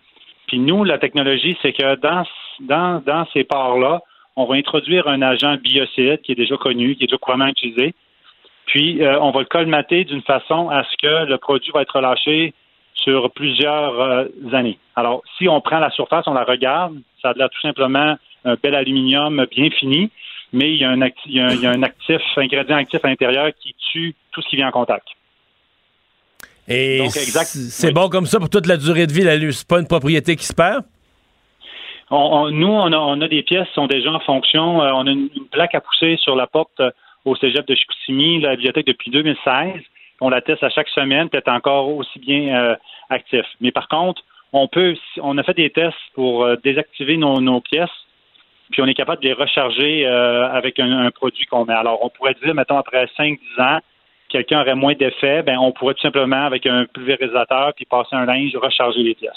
Puis nous, la technologie, c'est que dans, dans, dans ces pores-là, on va introduire un agent biocide qui est déjà connu, qui est déjà couramment utilisé. Puis euh, on va le colmater d'une façon à ce que le produit va être relâché sur plusieurs euh, années. Alors, si on prend la surface, on la regarde, ça a l'air tout simplement un bel aluminium bien fini, mais il y a un, acti- il y a un, il y a un actif, ingrédient actif à l'intérieur qui tue tout ce qui vient en contact. Et c'est c'est Oui. bon comme ça pour toute la durée de vie. La, c'est pas une propriété qui se perd? On- on- nous, on a, on a des pièces qui sont déjà en fonction. Euh, on a une, une plaque à pousser sur la porte euh, au cégep de Chicoutimi, la bibliothèque depuis 2016. On la teste à chaque semaine, peut-être encore aussi bien euh, actif. Mais par contre, on peut, on a fait des tests pour euh, désactiver nos, pièces, puis on est capable de les recharger euh, avec un, produit qu'on met. Alors, on pourrait dire, mettons, après 5-10 ans, quelqu'un aurait moins d'effet, ben on pourrait tout simplement, avec un pulvérisateur, puis passer un linge, recharger les pièces.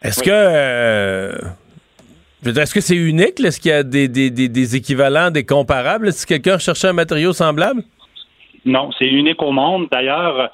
Est-ce que. c'est unique? Est-ce qu'il y a des, des- des- équivalents, des comparables? Si quelqu'un cherchait un matériau semblable? Non, c'est unique au monde. D'ailleurs,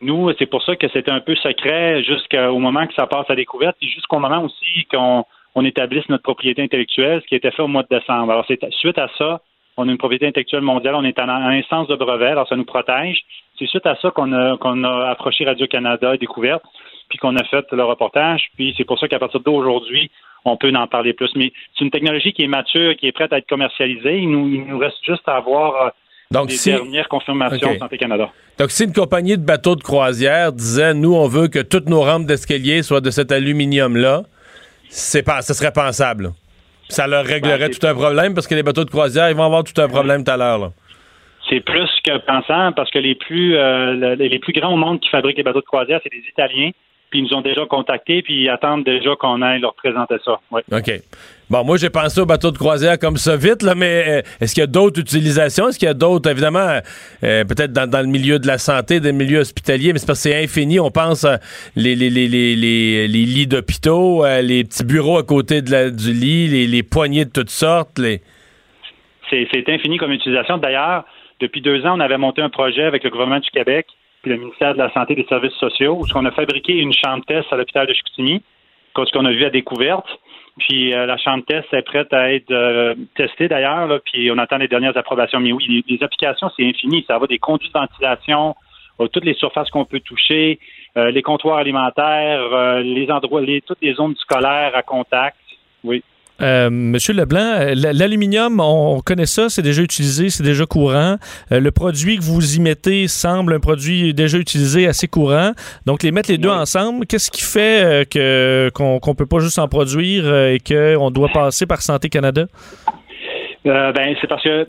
nous, c'est pour ça que c'était un peu secret jusqu'au moment que ça passe à découverte, et jusqu'au moment aussi qu'on on établisse notre propriété intellectuelle, ce qui était fait au mois de décembre. Alors, c'est suite à ça, on a une propriété intellectuelle mondiale, on est en, instance de brevet, alors ça nous protège. C'est suite à ça qu'on a, qu'on a approché Radio-Canada et Découverte, puis qu'on a fait le reportage. Puis c'est pour ça qu'à partir d'aujourd'hui, on peut en parler plus. Mais c'est une technologie qui est mature, qui est prête à être commercialisée. Il nous, il nous reste juste à avoir euh, Donc, les si, dernières confirmations OK. Santé Canada. donc, si une compagnie de bateaux de croisière disait, nous, on veut que toutes nos rampes d'escalier soient de cet aluminium-là, c'est pas, ce serait pensable. Ça leur réglerait Ben, tout un problème parce que les bateaux de croisière, ils vont avoir tout un problème tout à l'heure. C'est plus que pensant parce que les plus euh, le- les plus grands au monde qui fabriquent les bateaux de croisière, c'est des Italiens. Puis ils nous ont déjà contactés, puis ils attendent déjà qu'on aille leur présenter ça. Ouais. OK. Bon, moi, j'ai pensé aux bateaux de croisière comme ça vite, là, mais euh, est-ce qu'il y a d'autres utilisations? Est-ce qu'il y a d'autres, évidemment, euh, peut-être dans, le milieu de la santé, des milieux hospitaliers, mais c'est parce que c'est infini. On pense à les, les, les, les, lits d'hôpitaux, euh, les petits bureaux à côté de la, du lit, les, les poignées de toutes sortes. Les... C'est c'est infini comme utilisation. D'ailleurs, depuis deux ans, on avait monté un projet avec le gouvernement du Québec puis le ministère de la Santé et des Services sociaux où on a fabriqué une chambre test à l'hôpital de Chicoutimi, ce qu'on a vu à découverte. Puis euh, la chambre test est prête à être euh, testée d'ailleurs, puis on attend les dernières approbations. Mais oui, les, applications, c'est infini. Ça va des conduits de ventilation, à toutes les surfaces qu'on peut toucher, euh, les comptoirs alimentaires, euh, les endroits, les, toutes les zones scolaires à contact. Oui. Euh, Monsieur Leblanc, euh, l'aluminium, on connaît ça, c'est déjà utilisé, c'est déjà courant. Euh, le produit que vous y mettez semble un produit déjà utilisé, assez courant. Donc, les mettre les deux ensemble, qu'est-ce qui fait que qu'on qu'on peut pas juste en produire et qu'on doit passer par Santé Canada? Euh, ben, c'est parce que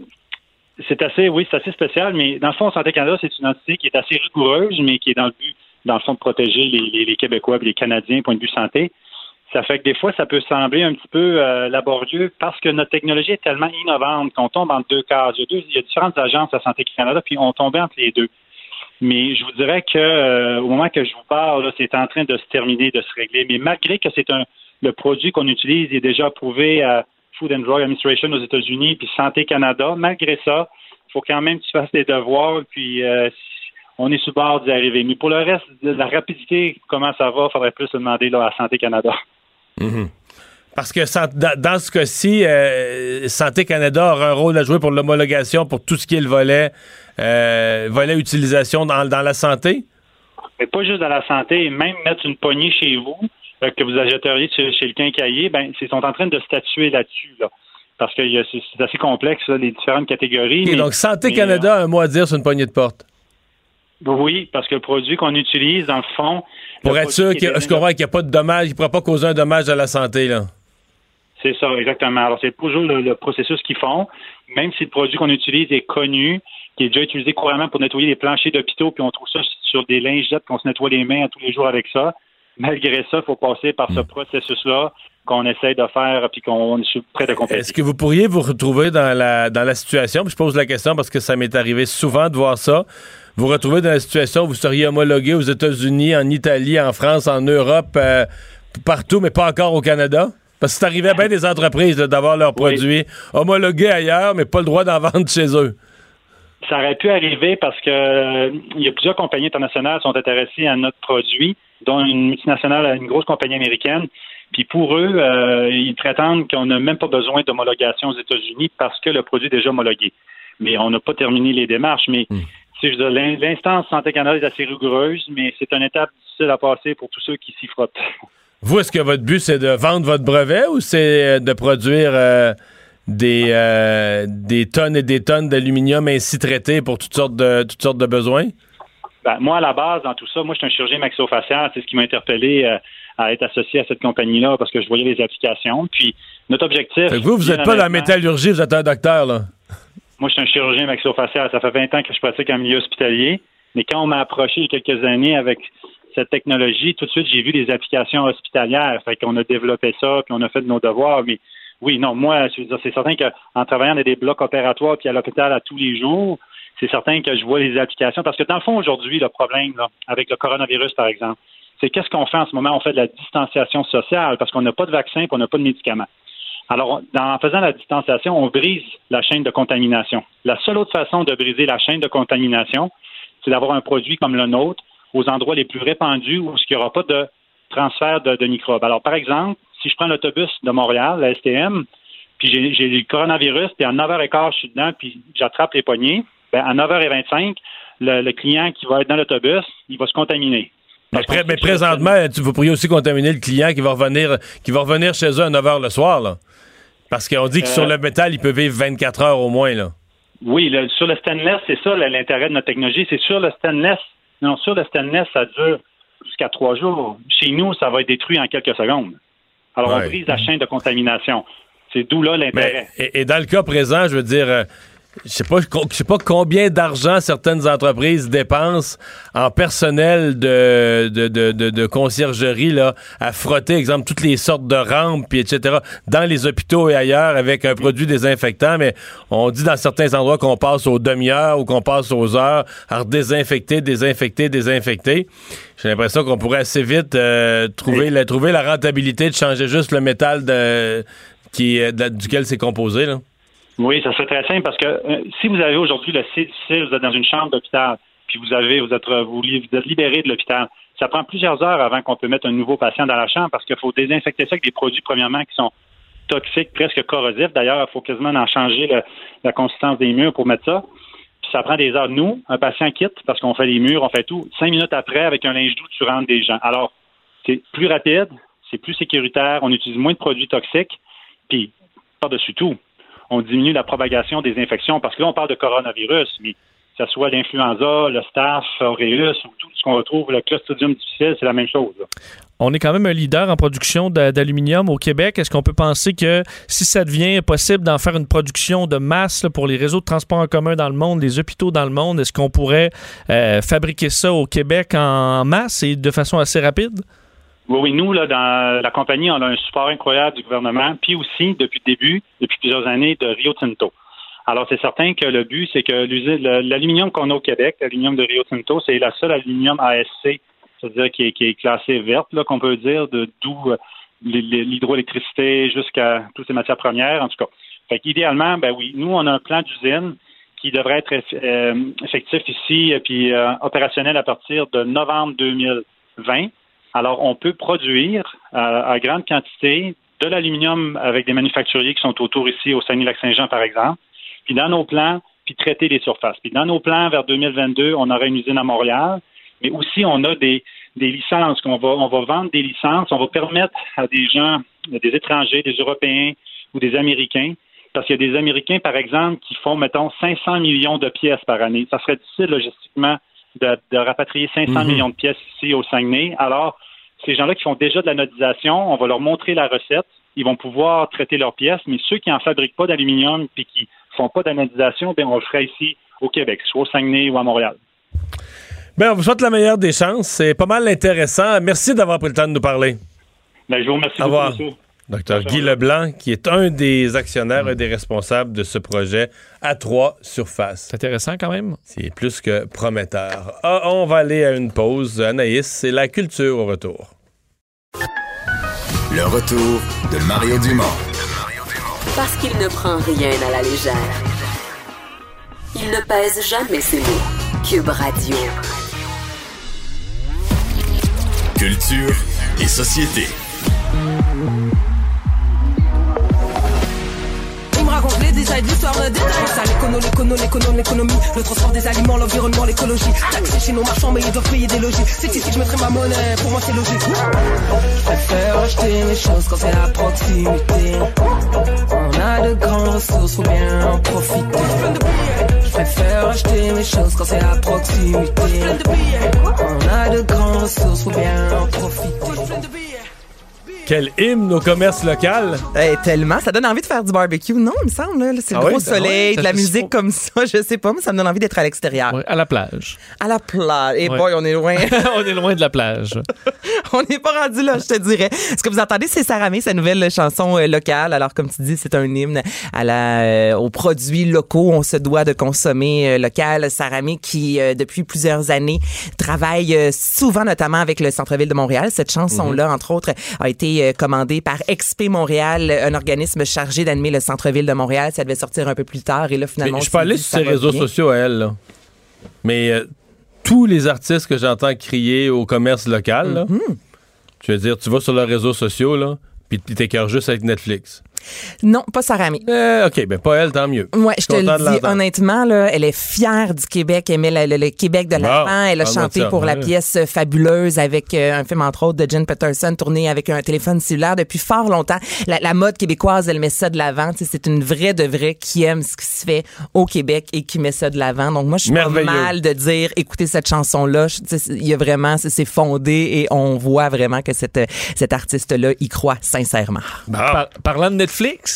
c'est assez, oui, c'est assez spécial, mais dans le fond, Santé Canada, c'est une entité qui est assez rigoureuse, mais qui est dans le but, dans le fond, de protéger les, les- les Québécois et les Canadiens, point de vue santé. Ça fait que des fois, ça peut sembler un petit peu euh, laborieux parce que notre technologie est tellement innovante qu'on tombe entre deux cases. Il y a, différentes agences à Santé Canada, puis on tombait entre les deux. Mais je vous dirais que euh, au moment que je vous parle, c'est en train de se terminer, de se régler. Mais malgré que c'est un le produit qu'on utilise est déjà approuvé à Food and Drug Administration aux États-Unis, puis Santé Canada, malgré ça, il faut quand même que tu fasses des devoirs, puis euh, on est sous bord d'y arriver. Mais pour le reste, de la rapidité, comment ça va, faudrait plus se demander là, à Santé Canada. Mhm. Parce que dans, ce cas-ci, euh, Santé Canada aura un rôle à jouer pour l'homologation pour tout ce qui est le volet, euh, volet utilisation dans, dans la santé? Mais pas juste dans la santé, même mettre une poignée chez vous, euh, que vous achèteriez chez, chez le quincailler, ben, ils sont en train de statuer là-dessus, là. Parce que c'est assez complexe, là, les différentes catégories. Mais- donc Santé mais, Canada a un mot à dire sur une poignée de porte. oui, parce que le produit qu'on utilise, dans le fond. Pour être sûr qui qu'il n'y a pas de dommage, il ne pourra pas causer un dommage à la santé. Là. C'est ça, exactement. Alors, c'est toujours le, le processus qu'ils font. Même si le produit qu'on utilise est connu, qui est déjà utilisé couramment pour nettoyer les planchers d'hôpitaux, puis on trouve ça sur des lingettes, qu'on se nettoie les mains à tous les jours avec ça. Malgré ça, il faut passer par ce processus-là qu'on essaie de faire, puis qu'on est prêt de compléter. Est-ce que vous pourriez vous retrouver dans la, dans la situation, puis je pose la question parce que ça m'est arrivé souvent de voir ça, vous retrouver dans la situation où vous seriez homologué aux États-Unis, en Italie, en France, en Europe, euh, partout, mais pas encore au Canada? Parce que c'est arrivé à bien des entreprises d'avoir leurs produits homologués ailleurs, mais pas le droit d'en vendre chez eux. Ça aurait pu arriver parce que euh, il y a plusieurs compagnies internationales qui sont intéressées à notre produit, dont une multinationale, une grosse compagnie américaine. Puis pour eux, euh, ils prétendent qu'on n'a même pas besoin d'homologation aux États-Unis parce que le produit est déjà homologué. Mais on n'a pas terminé les démarches. Mais tu sais, l'in- l'instance Santé Canada est assez rigoureuse, mais c'est une étape difficile à passer pour tous ceux qui s'y frottent. Vous, est-ce que votre but, c'est de vendre votre brevet ou c'est euh, de produire euh, des, euh, des tonnes et des tonnes d'aluminium ainsi traité pour toutes sortes de, toutes sortes de besoins? Ben, moi, à la base, dans tout ça, moi, je suis un chirurgien maxillofacial. C'est ce qui m'a interpellé euh, à être associé à cette compagnie-là parce que je voyais les applications. Puis, notre objectif. Fait que vous, vous n'êtes pas dans la métallurgie, vous êtes un docteur, là. Moi, je suis un chirurgien maxillofacial. Ça fait 20 ans que je pratique en milieu hospitalier. Mais quand on m'a approché il y a quelques années avec cette technologie, tout de suite, j'ai vu des applications hospitalières. Fait qu'on a développé ça, puis on a fait de nos devoirs. Mais oui, non, moi, je veux dire, c'est certain qu'en travaillant dans des blocs opératoires puis à l'hôpital à tous les jours, c'est certain que je vois les applications. Parce que dans le fond, aujourd'hui, le problème, avec le coronavirus, par exemple, c'est qu'est-ce qu'on fait en ce moment? On fait de la distanciation sociale parce qu'on n'a pas de vaccin et on n'a pas de médicaments. Alors, en faisant la distanciation, on brise la chaîne de contamination. La seule autre façon de briser la chaîne de contamination, c'est d'avoir un produit comme le nôtre aux endroits les plus répandus où il n'y aura pas de transfert de, microbes. Alors, par exemple, si je prends l'autobus de Montréal, la STM, puis j'ai le coronavirus, puis à 9h15, je suis dedans, puis j'attrape les poignées, ben, à 9h25, le, le client qui va être dans l'autobus, il va se contaminer. Mais, pré- mais présentement, tu, vous pourriez aussi contaminer le client qui va revenir, qui va revenir chez eux à 9 h le soir, là. Parce qu'on dit que Euh, sur le métal, il peut vivre 24 heures au moins, là. Oui, le- sur le stainless, c'est ça l'intérêt de notre technologie. C'est sur le stainless. Non, sur le stainless, ça dure jusqu'à trois jours. Chez nous, ça va être détruit en quelques secondes. Alors, Ouais. on brise la chaîne de contamination. C'est d'où là l'intérêt. Et dans le cas présent, je veux dire, euh, je sais pas, je sais pas combien d'argent certaines entreprises dépensent en personnel de, de, de, de- de conciergerie là, à frotter, exemple, toutes les sortes de rampes, puis etc., dans les hôpitaux et ailleurs avec un produit désinfectant, mais on dit dans certains endroits qu'on passe aux demi-heures ou qu'on passe aux heures à désinfecter, désinfecter, désinfecter. J'ai l'impression qu'on pourrait assez vite euh, trouver, la, trouver la rentabilité de changer juste le métal de, qui, duquel c'est composé. Là. Oui, ça serait très simple parce que euh, si vous avez aujourd'hui le C difficile, vous êtes dans une chambre d'hôpital, puis vous avez, vous êtes, vous, li- vous êtes libéré de l'hôpital. Ça prend plusieurs heures avant qu'on peut mettre un nouveau patient dans la chambre parce qu'il faut désinfecter ça avec des produits, premièrement, qui sont toxiques, presque corrosifs. D'ailleurs, il faut quasiment en changer la consistance des murs pour mettre ça. Puis ça prend des heures. Nous, un patient quitte parce qu'on fait les murs, on fait tout. Cinq minutes après, avec un linge doux, tu rentres des gens. Alors, c'est plus rapide, c'est plus sécuritaire, on utilise moins de produits toxiques, puis par-dessus tout, on diminue la propagation des infections parce que là, on parle de coronavirus, mais que ce soit l'influenza, le staph aureus ou tout ce qu'on retrouve, le Clostridium difficile, c'est la même chose. On est quand même un leader en production d'a- d'aluminium au Québec. Est-ce qu'on peut penser que si ça devient possible d'en faire une production de masse pour les réseaux de transport en commun dans le monde, les hôpitaux dans le monde, est-ce qu'on pourrait euh, fabriquer ça au Québec en masse et de façon assez rapide? Oui, oui, nous, là, dans la compagnie, on a un support incroyable du gouvernement, puis aussi, depuis le début, depuis plusieurs années, de Rio Tinto. Alors, c'est certain que le but, c'est que l'aluminium qu'on a au Québec, l'aluminium de Rio Tinto, c'est la seule aluminium ASC, c'est-à-dire qui est, qui classée verte, là, qu'on peut dire, de d'où euh, l'hydroélectricité jusqu'à toutes ces matières premières, en tout cas. Fait qu'idéalement, ben oui, nous, on a un plan d'usine qui devrait être euh, effectif ici, euh, puis opérationnel à partir de novembre 2020. Alors, on peut produire euh, à grande quantité de l'aluminium avec des manufacturiers qui sont autour ici au Saguenay-Lac-Saint-Jean, par exemple, puis dans nos plans, puis traiter les surfaces. Puis dans nos plans, vers 2022, on aura une usine à Montréal, mais aussi on a des, licences qu'on va, on va vendre des licences, on va permettre à des gens, des étrangers, des Européens ou des Américains, parce qu'il y a des Américains, par exemple, qui font, mettons, 500 millions de pièces par année. Ça serait difficile logistiquement de, de rapatrier 500 Mhm. millions de pièces ici au Saguenay. Alors, ces gens-là qui font déjà de la nodisation, on va leur montrer la recette. Ils vont pouvoir traiter leurs pièces, mais ceux qui n'en fabriquent pas d'aluminium puis qui font pas d'anodisation, ben on le ferait ici au Québec, soit au Saguenay ou à Montréal. Ben, on vous souhaite la meilleure des chances. C'est pas mal intéressant. Merci d'avoir pris le temps de nous parler. Ben, je vous remercie Au beaucoup. Docteur Guy Leblanc, qui est un des actionnaires, un des responsables de ce projet à trois surfaces. C'est intéressant quand même. C'est plus que prometteur. Ah, on va aller à une pause. Anaïs, c'est la culture au retour. Le retour de Mario Dumont. Parce qu'il ne prend rien à la légère. Il ne pèse jamais ses mots. Cube Radio. Culture et société. Raconte les détails de l'histoire, le détail. Ça, l'écono, l'écono, l'économie, l'économie. Le transport des aliments, l'environnement, l'écologie. Taxés chez nos marchands, mais ils doivent payer des logis. C'est ici que je mettrai ma monnaie, pour moi c'est logique. Je préfère acheter mes choses quand c'est à proximité. On a de grandes ressources, faut bien en profiter. Je préfère acheter mes choses quand c'est à proximité. On a de grandes ressources, faut bien en profiter. Quel hymne au commerce local. Eh, tellement, ça donne envie de faire du barbecue. Non, il me semble, là, c'est le Ah oui? gros Ah soleil, de la Ça, musique comme ça, je sais pas, mais ça me donne envie d'être à l'extérieur. à la plage. À la plage. Et Ouais. boy, on est loin. on est loin de la plage. on n'est pas rendu là, je te dirais. Ce que vous entendez, c'est Saramé, sa nouvelle chanson euh, locale. Alors, comme tu dis, c'est un hymne à la, euh, aux produits locaux. On se doit de consommer euh, local. Saramé qui, euh, depuis plusieurs années, travaille euh, souvent, notamment avec le centre-ville de Montréal. Cette chanson-là, Mhm. entre autres, a été euh, commandée par XP Montréal, un organisme chargé d'animer le centre-ville de Montréal. Ça devait sortir un peu plus tard. Et là, finalement, Mais je dit, sur ses réseaux bien. sociaux à elle, là. Mais euh, tous les artistes que j'entends crier au commerce local, là, Mm-hmm. je veux dire, tu vas sur leurs réseaux sociaux, là, puis tu t'écœures juste avec Netflix. Non, pas Saramé. Euh, OK, ben pas elle, tant mieux. Ouais, je te le dis honnêtement, là, elle est fière du Québec, elle aimait le, le- le Québec de l'avant. Elle a chanté pour la pièce fabuleuse avec euh, un film entre autres de Jen Peterson tourné avec un téléphone cellulaire depuis fort longtemps. La, la mode québécoise, elle met ça de l'avant. Tu sais, C'est une vraie de vraie qui aime ce qui se fait au Québec et qui met ça de l'avant. Donc moi, je suis pas mal de dire, écoutez cette chanson-là. Je- tu sais, Il y a vraiment, c'est- fondé et on voit vraiment que cette, cet artiste-là y croit sincèrement. Par- parlant de Netflix.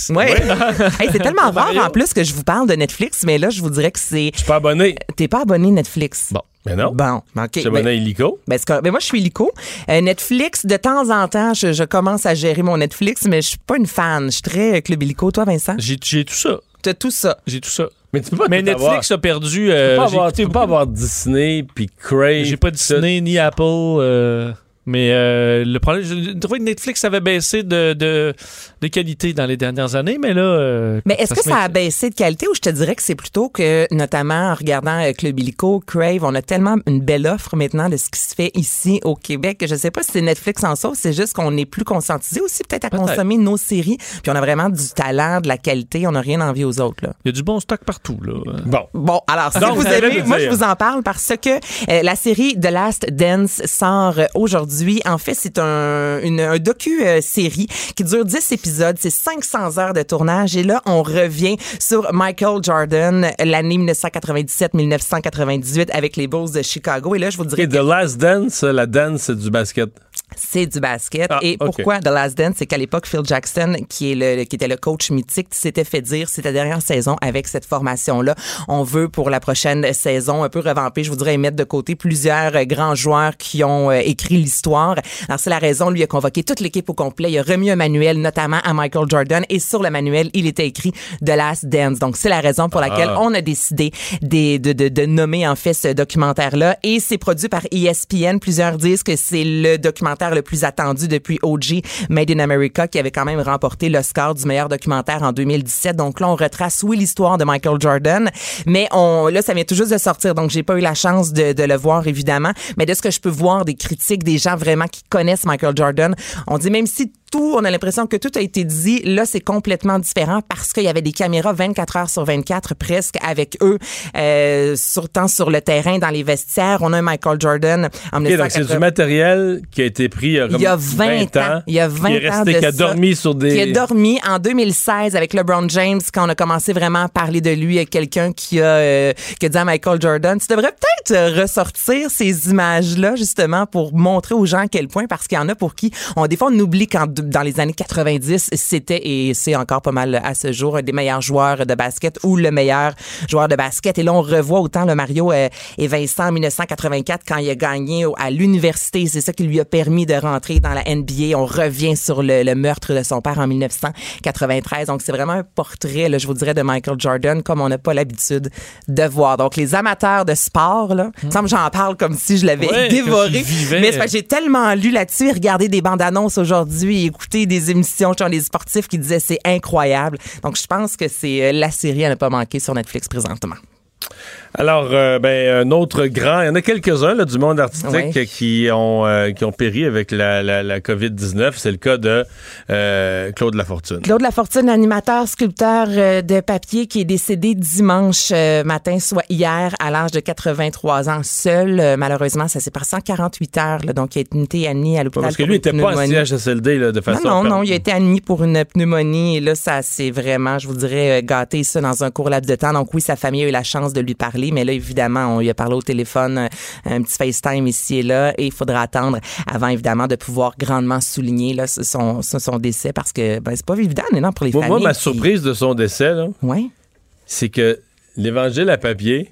Ouais. Hey, c'est tellement rare Mario. en plus que je vous parle de Netflix, mais là, je vous dirais que c'est. Je suis pas abonné. T'es pas abonné Netflix. Bon. Mais non. Bon, OK. Abonné Ben- à Illico. ben. Ben, moi, je suis Lico. Euh, Netflix, de temps en temps, je, je commence à gérer mon Netflix, mais je suis pas une fan. Je suis très euh, Club Illico. Toi, Vincent? J'ai tout ça. T'as tout ça. J'ai tout ça. Mais tu peux pas Mais Netflix avoir. a perdu. Tu peux euh, pas avoir, tu peux pas avoir Disney puis Crave. J'ai pas Disney ni Apple. euh, Mais euh, le problème, je trouvais que Netflix avait baissé de, de, de qualité dans les dernières années, mais là. euh, Mais est-ce que ça a baissé de qualité ou je te dirais que c'est plutôt que, notamment en regardant euh, Club Illico, Crave, on a tellement une belle offre maintenant de ce qui se fait ici au Québec que je sais pas si c'est Netflix en sauce, c'est juste qu'on est plus conscientisé aussi peut-être à consommer nos séries, puis on a vraiment du talent, de la qualité, on n'a rien envie aux autres. Là. Il y a du bon stock partout, là. Bon. Bon, alors, si Donc, vous aimez, moi, je vous en parle parce que euh, la série The Last Dance sort euh, aujourd'hui. En fait, c'est un, une, un docu-série qui dure 10 épisodes. C'est 500 heures de tournage. Et là, on revient sur Michael Jordan, l'année 1997-1998 avec les Bulls de Chicago. Et là, je vous dirais OK, The Last Dance, la c'est du basket. C'est du basket. Ah, et pourquoi The Last Dance, c'est qu'à l'époque, Phil Jackson, qui est le, qui était le coach mythique, s'était fait dire, c'est ta dernière saison avec cette formation-là. On veut pour la prochaine saison un peu revamper, je voudrais mettre de côté plusieurs euh, grands joueurs qui ont euh, écrit l'histoire. Alors c'est la raison, lui a convoqué toute l'équipe au complet. Il a remis un manuel, notamment à Michael Jordan, et sur le manuel, il était écrit The Last Dance. Donc c'est la raison pour laquelle Ah. on a décidé des- de, de, de nommer en fait ce documentaire-là. Et c'est produit par ESPN. Plusieurs disent que c'est le documentaire le plus attendu depuis OG Made in America qui avait quand même remporté l'Oscar du meilleur documentaire en 2017. Donc là, on retrace, oui, l'histoire de Michael Jordan, mais on, là, ça vient tout juste de sortir. Donc j'ai pas eu la chance de, de le voir, évidemment. Mais de ce que je peux voir des critiques, des gens vraiment qui connaissent Michael Jordan, on dit même si tout, on a l'impression que tout a été dit. Là, c'est complètement différent parce qu'il y avait des caméras 24 heures sur 24 presque avec eux, euh, sur, tant sur le terrain, dans les vestiaires. On a un Michael Jordan en OK, donc c'est 1980. du matériel qui a été pris Il y a 20 ans. Il y a 20 qui est ans resté, de qui a ça. dormi sur des... Qui a dormi en 2016 avec LeBron James quand on a commencé vraiment à parler de lui avec quelqu'un qui a euh, qui a dit à Michael Jordan tu devrais peut-être euh, ressortir ces images là justement pour montrer aux gens à quel point parce qu'il y en a pour qui on des fois on oublie quand dans les années 90 c'était et c'est encore pas mal à ce jour un des meilleurs joueurs de basket ou le meilleur joueur de basket. Et là on revoit autant le Mario euh, et Vincent en 1984 quand il a gagné à l'université. C'est ça qui lui a permis de rentrer dans la NBA on revient sur le, le meurtre de son père en 1993 donc c'est vraiment un portrait là, je vous dirais de Michael Jordan comme on n'a pas l'habitude de voir. Donc les amateurs de sport là me semble j'en parle comme si je l'avais Ouais, dévoré. mais j'ai tellement lu là-dessus. Et regardé des bandes annonces aujourd'hui et écouté des émissions sur les sportifs qui disaient c'est incroyable. Donc je pense que c'est euh, la série à ne pas manquer sur Netflix présentement Alors, euh, ben, un autre grand, il y en a quelques-uns du monde artistique Ouais. qui, ont, euh, qui ont péri avec la, la, la COVID-19. C'est le cas de euh, Claude Lafortune. Claude Lafortune, animateur, sculpteur euh, de papier qui est décédé dimanche matin, soit hier, à l'âge de 83 ans, seul. Malheureusement, ça s'est passé en 48 heures, là, donc il a été admis à l'hôpital. Parce que lui n'était pas en. CHSLD là, de façon... Non, non, non, il a été admis pour une pneumonie et là, ça s'est vraiment, je vous dirais, gâté ça dans un court laps de temps. Donc oui, sa famille a eu la chance de lui parler, mais là, évidemment, on lui a parlé au téléphone, euh, un petit FaceTime ici et là, et il faudra attendre avant, évidemment, de pouvoir grandement souligner là, son, son, décès parce que ben, c'est pas évident, non, pour les Moi, familles. moi, ma qui- surprise de son décès, là, Ouais. c'est que l'Évangile à papier,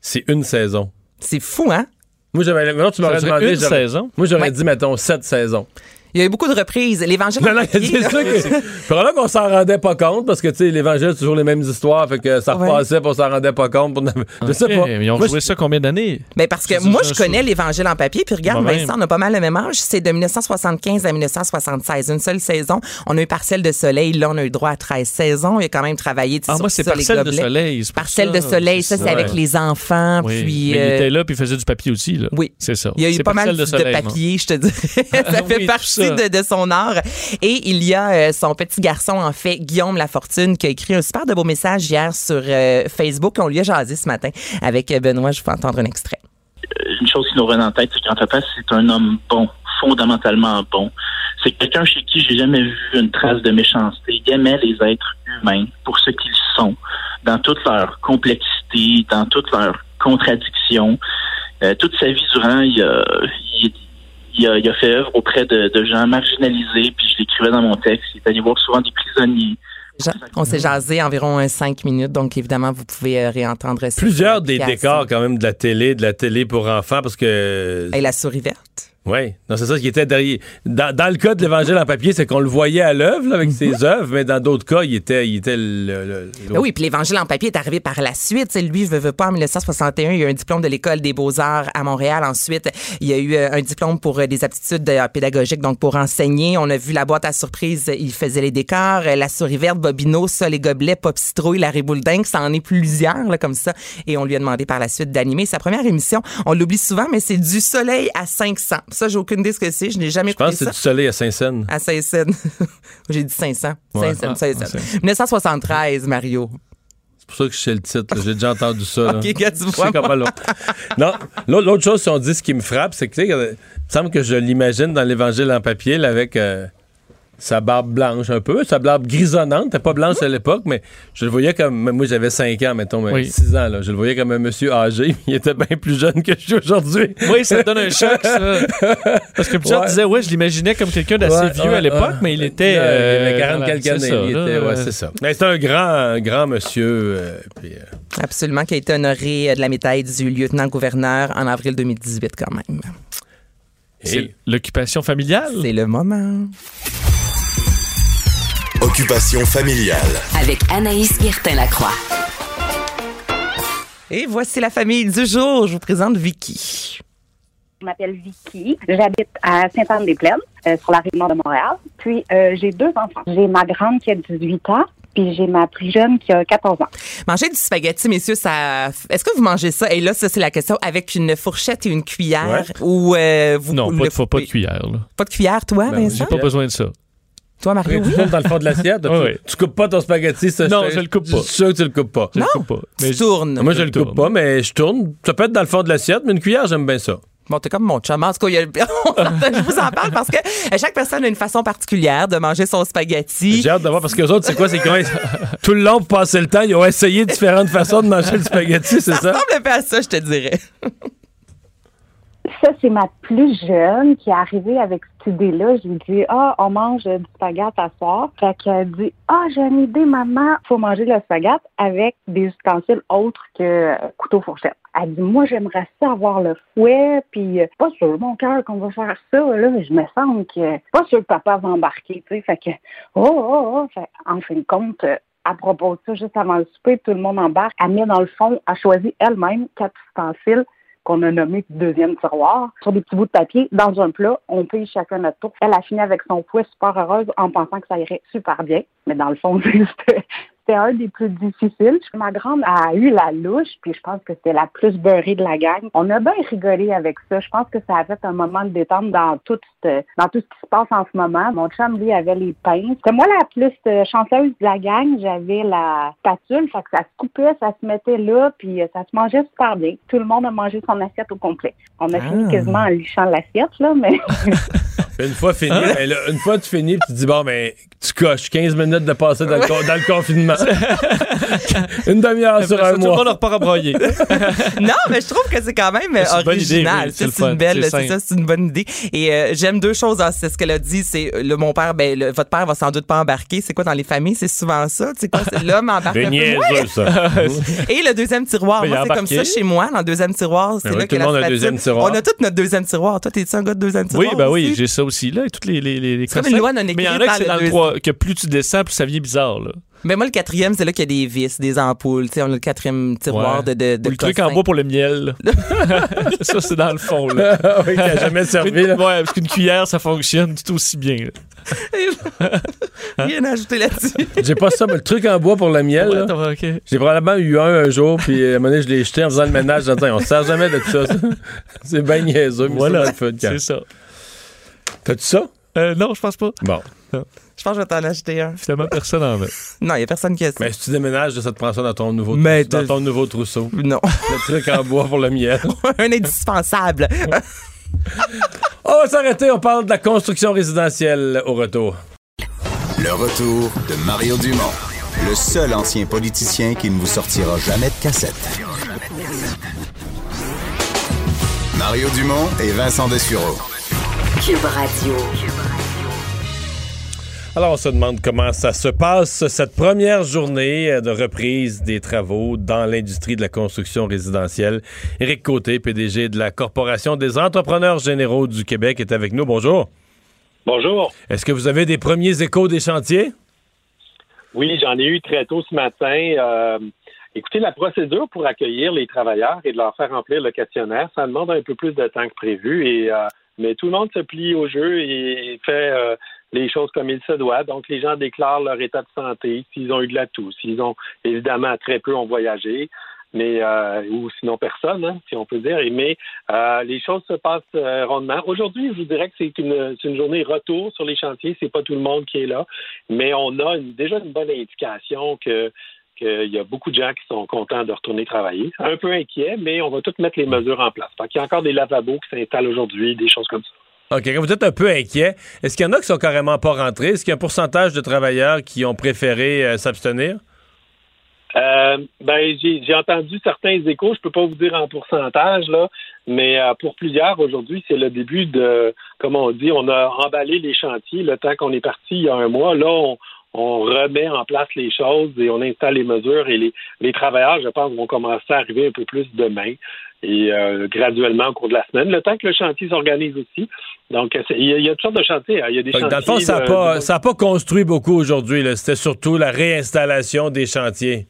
c'est une saison. C'est fou, hein? Moi, j'avais. Tu m'aurais demandé. une j'aurais- saison? Moi, j'aurais Ouais. dit, mettons, sept saisons. Il y a eu beaucoup de reprises. L'évangile Non, en non, papier, c'est ça que. Probablement qu'on s'en rendait pas compte parce que, tu sais, l'Évangile, c'est toujours les mêmes histoires. Fait que ça Ouais. repassait, puis on s'en rendait pas compte. on- Je sais pas. mais Ils ont Moi, joué ça combien d'années? Ben parce que moi, je connais l'Évangile en papier. Puis regarde. Vincent, on a pas mal le même âge. C'est de 1975 à 1976. Une seule saison. On a eu Parcelle de soleil. Là, on a eu droit à 13 saisons. Il a quand même travaillé Ah, moi, c'est Parcelle de soleil. pour Parcelle ça. de soleil, ça, c'est avec les enfants. Puis, mais il euh, était là puis il faisait du papier aussi. Là. Oui. C'est ça. Il y a eu pas mal de, papier, je te dirais. ça Ah fait tout partie de, de son art. Et il y a euh, son petit garçon, en fait, Guillaume Lafortune, qui a écrit un super de beau message hier sur euh, Facebook. On lui a jasé ce matin avec euh, Benoît. Je vous fais entendre un extrait. une chose qui nous revient en tête, c'est que papa, c'est un homme bon, fondamentalement bon. C'est quelqu'un chez qui j'ai jamais vu une trace de méchanceté. Il aimait les êtres humains pour ce qu'ils sont, dans toute leur complexité, dans toutes leurs contradictions. Euh, toute sa vie durant, il a, il, il a, il a fait œuvre auprès de, de gens marginalisés, puis je l'écrivais dans mon texte. Il est allé voir souvent des prisonniers. On s'est jasé environ euh, cinq minutes, donc évidemment, vous pouvez euh, réentendre ça. Plusieurs des décors, quand même, de la télé, de la télé pour enfants, parce que. Et la souris verte. Oui, non, c'est ça qui était derrière. Dans, dans le cas de l'Évangile en papier, c'est qu'on le voyait à l'œuvre avec ses œuvres, mais dans d'autres cas, il était, il était le. le- Ben oui, puis l'Évangile en papier est arrivé par la suite. Lui, veut, veut pas, en 1961, il y a eu un diplôme de l'École des beaux-arts à Montréal. Ensuite, il y a eu euh, un diplôme pour euh, des aptitudes euh, pédagogiques, donc pour enseigner. On a vu la boîte à surprise, il faisait les décors. La souris verte, Bobino, ça, les gobelets, Pop Citrouille, la Ribouledingue, ça en est plusieurs, là, comme ça. Et on lui a demandé par la suite d'animer sa première émission. On l'oublie souvent, mais c'est Du soleil à 500. Ça, j'ai aucune idée ce que c'est. Je n'ai jamais Je pense écouté que c'est ça. du soleil à Saint-Saëns. À Saint-Saëns. J'ai dit 500. Ouais. Saint-Saëns, Ah, Saint-Saëns. ah, Saint-Saëns. 1973, Mario. C'est pour ça que je sais le titre. J'ai déjà entendu ça. Ok, gars, tu Je vois. Non, l'autre l'autre chose, si on dit ce qui me frappe, c'est que, tu sais, il me semble que je l'imagine dans l'Évangile en papier, là, avec euh, sa barbe blanche un peu, sa barbe grisonnante. T'es pas blanche à l'époque, mais je le voyais comme. Moi, j'avais 5 ans, mettons, Oui. 6 ans, là. Je le voyais comme un monsieur âgé. Il était bien plus jeune que je suis aujourd'hui. Oui, ça donne un choc, ça. Parce que plusieurs Ouais. disaient, ouais, je l'imaginais comme quelqu'un d'assez Ouais, vieux ouais, à l'époque, ouais. mais il était. Là, il euh, avait 40 dans la- quelques c'est années. ça, il là, était, ouais, euh, c'est ça. Mais c'est un grand, un grand monsieur. euh, puis, euh, Absolument, qui a été honoré euh, de la médaille du lieutenant-gouverneur en avril 2018 quand même. C'est l'occupation familiale? C'est le moment. Occupation familiale. Avec Anaïs Guertin-Lacroix. Et voici la famille du jour. Je vous présente Vicky. Je m'appelle Vicky. J'habite à Sainte-Anne-des-Plaines, euh, sur la rive nord de Montréal. Puis, euh, j'ai deux enfants. J'ai ma grande qui a 18 ans, puis j'ai ma plus jeune qui a 14 ans. Manger du spaghetti, messieurs, ça. Est-ce que vous mangez ça? Et là, ça, c'est la question avec une fourchette et une cuillère. Ouais. Ou euh, vous Non, le pas de, pas de cuillère. Là. Pas de cuillère, toi, Ben, Vincent? J'ai pas besoin de ça. Toi, Mario, tu oui? tournes dans le fond de l'assiette. tu, ouais. tu coupes pas ton spaghetti. Ça, Non, je le coupe pas. Je suis sûr que tu le coupes pas. Je le coupe pas. Mais Tu tournes. Moi, je le tourne. coupe pas, mais je tourne. Ça peut être dans le fond de l'assiette, mais une cuillère, j'aime bien ça. Bon, t'es comme mon chum. En tout cas, il y a le- je vous en parle parce que euh, chaque personne a une façon particulière de manger son spaghetti. J'ai hâte de voir parce que les autres, c'est quoi? C'est qu'ils ont tout le long pour passer le temps, ils ont essayé différentes façons de manger le spaghetti, c'est ça? ressemble un peu à ça, je te dirais. Ça, c'est ma plus jeune qui est arrivée avec cette idée-là. Je lui dis, ah, on mange du spaghetti à soir. Fait qu'elle dit, ah, j'ai une idée, maman. Faut manger le spaghetti avec des ustensiles autres que couteau fourchette. Elle dit, moi, j'aimerais ça avoir le fouet, puis euh, pas sur mon cœur qu'on va faire ça, là. Je me sens que, pas sûr que papa va embarquer, tu sais. Fait que, oh, oh, oh. Fait, en fin de compte, à propos de ça, juste avant le souper, tout le monde embarque. Elle met dans le fond, elle choisit elle-même quatre ustensiles qu'on a nommé deuxième tiroir, sur des petits bouts de papier, dans un plat. On paye chacun notre tour. Elle a fini avec son fouet super heureuse en pensant que ça irait super bien. Mais dans le fond, c'était c'était un des plus difficiles. Ma grande a eu la louche, puis je pense que c'était la plus beurrée de la gang. On a bien rigolé avec ça. Je pense que ça a fait un moment de détente dans tout, ce- dans tout ce qui se passe en ce moment. Mon chum, lui, avait les pinces. C'était moi la plus euh, chanceuse de la gang. J'avais la spatule, fait que ça se coupait, ça se mettait là, puis euh, ça se mangeait super bien. Tout le monde a mangé son assiette au complet. On a fini Ah. quasiment en lichant l'assiette, là, mais... Une fois fini, ben là, une fois tu finis, tu dis, bon, ben, tu coches 15 minutes de passer dans le, con- dans le confinement. une demi-heure sur ça, un tout le mois. monde repart à broyer. non, mais je trouve que c'est quand même C'est une bonne idée, original. oui, c'est c'est une belle, c'est c'est ça, c'est une bonne idée. Et euh, j'aime deux choses. C'est ce qu'elle a dit. C'est euh, le mon père, ben le- votre père va sans doute pas embarquer. C'est quoi dans les familles, c'est souvent ça. C'est quoi, c'est l'homme embarque Des un niaiseux, Ouais. ça. Et le deuxième tiroir, Ben, moi c'est comme ça chez moi. Dans le deuxième tiroir, c'est Ben oui, là tout que le la monde a un spatule- deuxième tiroir. On a tout notre deuxième tiroir. Toi, t'es-tu un gars de deuxième Oui, tiroir ben oui, aussi? j'ai ça aussi, là. Et toutes les, les, les, les C'est comme une loi non Mais il y en a que c'est dans le le 3, que plus tu descends, plus ça vient bizarre, là. Mais moi, le quatrième, c'est là qu'il y a des vis, des ampoules. Tu sais, on a le quatrième tiroir Ouais. de, de, de Ou le truc en bois pour le miel. ça, c'est dans le fond, là. oui, qui a jamais servi, là. Ouais, parce qu'une cuillère, ça fonctionne tout aussi bien. là. Rien à ajouter là-dessus. J'ai pas ça, mais le truc en bois pour le miel, Ouais, là, j'ai probablement eu un un jour, puis euh, à un moment donné, je l'ai jeté en faisant le ménage. en disant, on se sert jamais de ça. ça. c'est bien niaiseux, mais Voilà, c'est le fun. quand- c'est ça. T'as-tu ça? Euh, non, je pense pas. Bon. Je pense que je vais t'en acheter un. Finalement, personne en veut. Non, il y a personne qui a ça. Mais si tu déménages, ça te prend ça dans ton nouveau, Mais dans ton nouveau trousseau. Non. Le truc en bois pour le miel. un indispensable. On va s'arrêter, on parle de la construction résidentielle au retour. Le retour de Mario Dumont, le seul ancien politicien qui ne vous sortira jamais de cassette. Mario Dumont et Vincent Dessureau. Cube Radio. Alors, on se demande comment ça se passe, cette première journée euh, de reprise des travaux dans l'industrie de la construction résidentielle. Éric Côté, PDG de la Corporation des entrepreneurs généraux du Québec, est avec nous. Bonjour. Bonjour. Est-ce que vous avez des premiers échos des chantiers? Oui, j'en ai eu très tôt ce matin. Euh, écoutez, la procédure pour accueillir les travailleurs et de leur faire remplir le questionnaire, ça demande un peu plus de temps que prévu. Et, euh, mais tout le monde se plie au jeu et fait euh, les choses comme il se doit. Donc, les gens déclarent leur état de santé, s'ils ont eu de la toux, s'ils ont, évidemment, très peu ont voyagé, mais euh, ou sinon personne, hein, si on peut dire. Mais euh, les choses se passent euh, rondement. Aujourd'hui, je vous dirais que c'est une, une journée retour sur les chantiers. C'est pas tout le monde qui est là, mais on a une- déjà une bonne indication que qu'il y a beaucoup de gens qui sont contents de retourner travailler. Un peu inquiets, mais on va toutes mettre les mesures en place. Fait qu'il y a encore des lavabos qui s'installent aujourd'hui, des choses comme ça. OK, quand vous êtes un peu inquiet, est-ce qu'il y en a qui sont carrément pas rentrés? Est-ce qu'il y a un pourcentage de travailleurs qui ont préféré euh, s'abstenir? Euh, ben, j'ai entendu certains échos, je peux pas vous dire en pourcentage, là, mais euh, pour plusieurs, aujourd'hui, c'est le début de, comme on dit, on a emballé les chantiers le temps qu'on est parti il y a un mois. Là, on, on remet en place les choses et on installe les mesures et les, les travailleurs, je pense, vont commencer à arriver un peu plus demain et euh, graduellement au cours de la semaine, le temps que le chantier s'organise aussi. Donc, il y, a- il y a toutes sortes de chantiers. hein. Y a des chantiers. dans le fond, ça n'a de- pas, de- construit beaucoup aujourd'hui. C'était surtout la réinstallation des chantiers.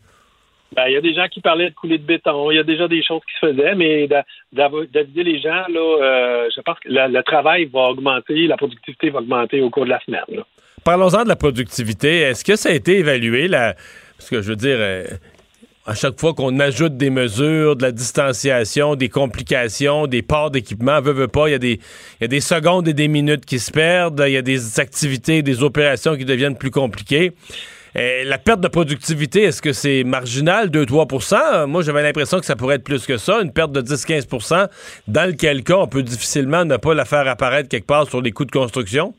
Ben, il y a des gens qui parlaient de couler de béton. Il y a déjà des choses qui se faisaient, mais d'a- d'av- d'aviser les gens, là, euh, je pense que le, le travail va augmenter, la productivité va augmenter au cours de la semaine. là. Parlons-en de la productivité. Est-ce que ça a été évalué? Parce que je veux dire, euh, à chaque fois qu'on ajoute des mesures, de la distanciation, des complications, des ports d'équipement, veut, veut pas, il y, a des- il y a des secondes et des minutes qui se perdent, il y a des activités, des opérations qui deviennent plus compliquées. Euh, la perte de productivité, est-ce que c'est marginal, 2-3% Moi, j'avais l'impression que ça pourrait être plus que ça, une perte de 10-15% dans lequel cas, on peut difficilement ne pas la faire apparaître quelque part sur les coûts de construction.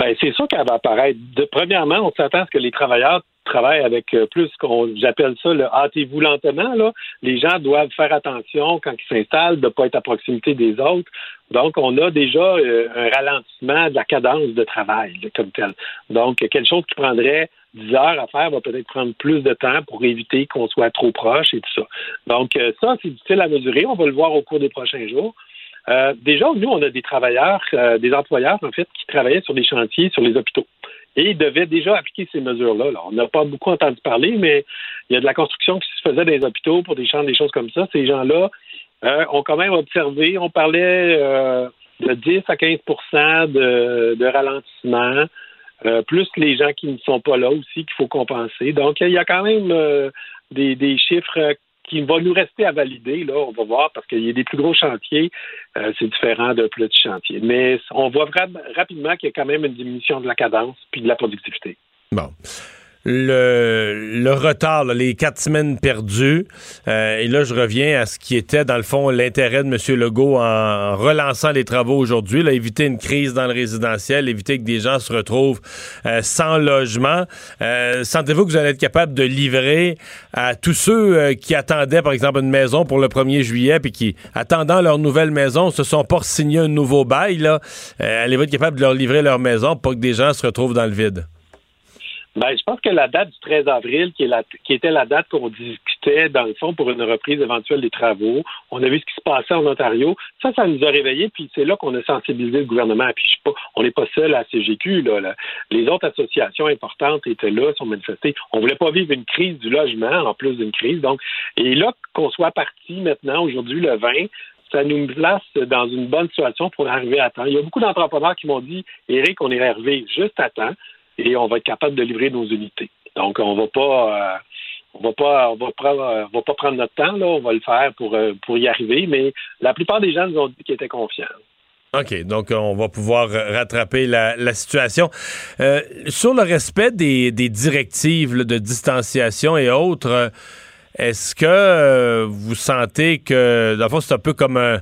Ben, c'est sûr qu'elle va apparaître. De, premièrement, on s'attend à ce que les travailleurs travaillent avec euh, plus qu'on j'appelle ça le hâtez-vous lentement. Là. Les gens doivent faire attention quand ils s'installent, de ne pas être à proximité des autres. Donc, on a déjà euh, un ralentissement de la cadence de travail là, comme tel. Donc, quelque chose qui prendrait 10 heures à faire va peut-être prendre plus de temps pour éviter qu'on soit trop proche et tout ça. Donc, euh, ça, c'est difficile à mesurer. On va le voir au cours des prochains jours. Euh, déjà, nous, on a des travailleurs, euh, des employeurs, en fait, qui travaillaient sur des chantiers, sur les hôpitaux. Et ils devaient déjà appliquer ces mesures-là. là. On n'a pas beaucoup entendu parler, mais il y a de la construction qui se faisait dans les hôpitaux pour des champs, des choses comme ça. Ces gens-là euh, ont quand même observé, on parlait de 10 à 15 de, de ralentissement, plus les gens qui ne sont pas là aussi qu'il faut compenser. Donc, il y a quand même des, chiffres qui vont nous rester à valider, là, on va voir, parce qu'il y a des plus gros chantiers, euh, c'est différent de plus petits chantiers. Mais on voit rapidement qu'il y a quand même une diminution de la cadence puis de la productivité. Bon. Le, retard, les quatre semaines perdues, euh, et là je reviens à ce qui était dans le fond l'intérêt de M. Legault en relançant les travaux aujourd'hui, éviter une crise dans le résidentiel, éviter que des gens se retrouvent euh, sans logement. Euh, Sentez-vous que vous allez être capable de livrer à tous ceux qui attendaient par exemple une maison pour le 1er juillet, puis qui, attendant leur nouvelle maison, se sont pas signé un nouveau bail, là, allez-vous être capable de leur livrer leur maison pour que des gens se retrouvent dans le vide? Ben, je pense que la date du 13 avril, qui, est la, qui était la date qu'on discutait, dans le fond, pour une reprise éventuelle des travaux, on a vu ce qui se passait en Ontario. Ça, ça nous a réveillés, puis c'est là qu'on a sensibilisé le gouvernement. Puis je pas, on n'est pas seul à CGQ. Là. Les autres associations importantes étaient là, sont manifestées. On voulait pas vivre une crise du logement, en plus d'une crise. Donc, et là, qu'on soit parti maintenant, aujourd'hui, le 20, ça nous place dans une bonne situation pour arriver à temps. Il y a beaucoup d'entrepreneurs qui m'ont dit, Eric, on est arrivé juste à temps et on va être capable de livrer nos unités. Donc, on va pas, euh, on va pas, on va prendre, euh, pas prendre notre temps là. On va le faire pour euh, pour y arriver. Mais la plupart des gens nous ont dit qu'ils étaient confiants. OK, donc on va pouvoir rattraper la, situation. Sur le respect des, directives de distanciation et autres, est-ce que vous sentez que, dans c'est un peu comme un,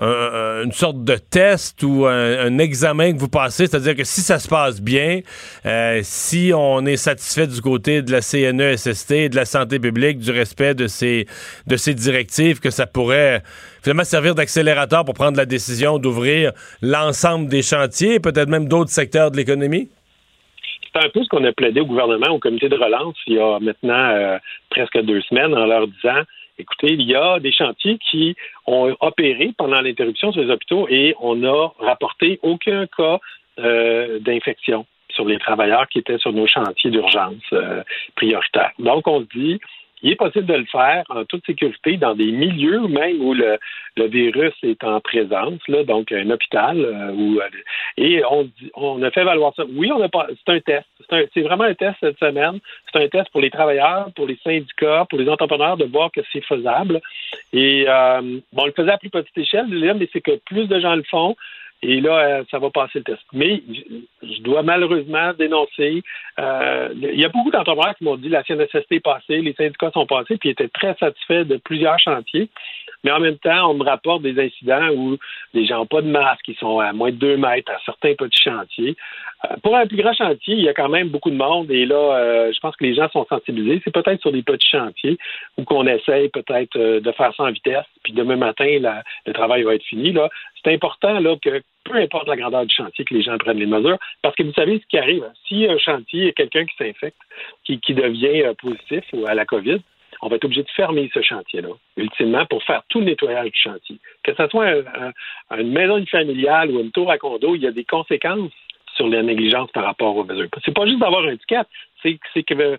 un- une sorte de test ou un, examen que vous passez, c'est-à-dire que si ça se passe bien, euh, si on est satisfait du côté de la CNESST, de la santé publique, du respect de ces, de ces directives, que ça pourrait finalement servir d'accélérateur pour prendre la décision d'ouvrir l'ensemble des chantiers, peut-être même d'autres secteurs de l'économie? c'est un peu ce qu'on a plaidé au gouvernement, au comité de relance, il y a maintenant euh, presque deux semaines, en leur disant écoutez, il y a des chantiers qui ont opéré pendant l'interruption sur les hôpitaux et on n'a rapporté aucun cas euh, d'infection sur les travailleurs qui étaient sur nos chantiers d'urgence euh, prioritaires. Donc, on se dit, il est possible de le faire en toute sécurité dans des milieux même où le, le virus est en présence, là, donc un hôpital. euh, euh, et on, on a fait valoir ça. Oui, on a pas. C'est un test. C'est vraiment un test cette semaine. C'est un test pour les travailleurs, pour les syndicats, pour les entrepreneurs de voir que c'est faisable. Et euh, bon, on le faisait à plus petite échelle, mais c'est que plus de gens le font. Et là, euh, ça va passer le test. Mais je- dois malheureusement dénoncer. euh, il y a beaucoup d'entrepreneurs qui m'ont dit la CNSST est passée, les syndicats sont passés, puis ils étaient très satisfaits de plusieurs chantiers. Mais en même temps, on me rapporte des incidents où les gens n'ont pas de masque, ils sont à moins de deux mètres à certains petits chantiers. Euh, pour un plus grand chantier, il y a quand même beaucoup de monde et là, euh, je pense que les gens sont sensibilisés. C'est peut-être sur des petits chantiers où qu'on essaye peut-être euh, de faire ça en vitesse, puis demain matin, le travail va être fini. Là, c'est important là que peu importe la grandeur du chantier, que les gens prennent les mesures, parce que vous savez ce qui arrive. hein. Si un chantier, il y a quelqu'un qui s'infecte, qui, qui devient positif ou à la COVID, on va être obligé de fermer ce chantier-là, ultimement, pour faire tout le nettoyage du chantier. Que ce soit un- un- une maison familiale ou une tour à condo, il y a des conséquences sur la négligence par rapport aux mesures. C'est pas juste d'avoir un ticket, c'est que euh,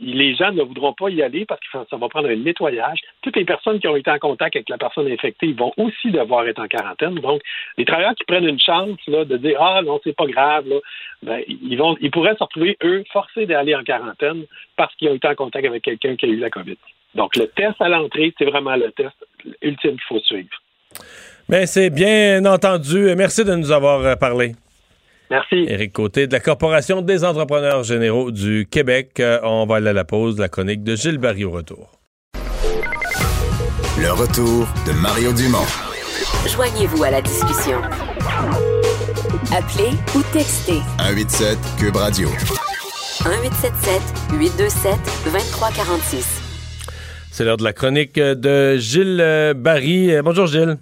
les gens ne voudront pas y aller parce que ça va prendre un nettoyage. Toutes les personnes qui ont été en contact avec la personne infectée vont aussi devoir être en quarantaine. Donc, les travailleurs qui prennent une chance là, de dire Ah non, c'est pas grave, ben, ils vont ils pourraient se retrouver, eux, forcés d'aller en quarantaine parce qu'ils ont été en contact avec quelqu'un qui a eu la COVID. Donc, le test à l'entrée, c'est vraiment le test ultime qu'il faut suivre. Mais c'est bien entendu. Merci de nous avoir euh, parlé. Merci. Éric Côté de la Corporation des entrepreneurs généraux du Québec. Euh, on va aller à la pause, la chronique de Gilles Barry au retour. Le retour de Mario Dumont. Joignez-vous à la discussion. Appelez ou textez 187 Cube Radio. 1877 827 2346. C'est l'heure de la chronique de Gilles euh, Barry. Euh, Bonjour Gilles.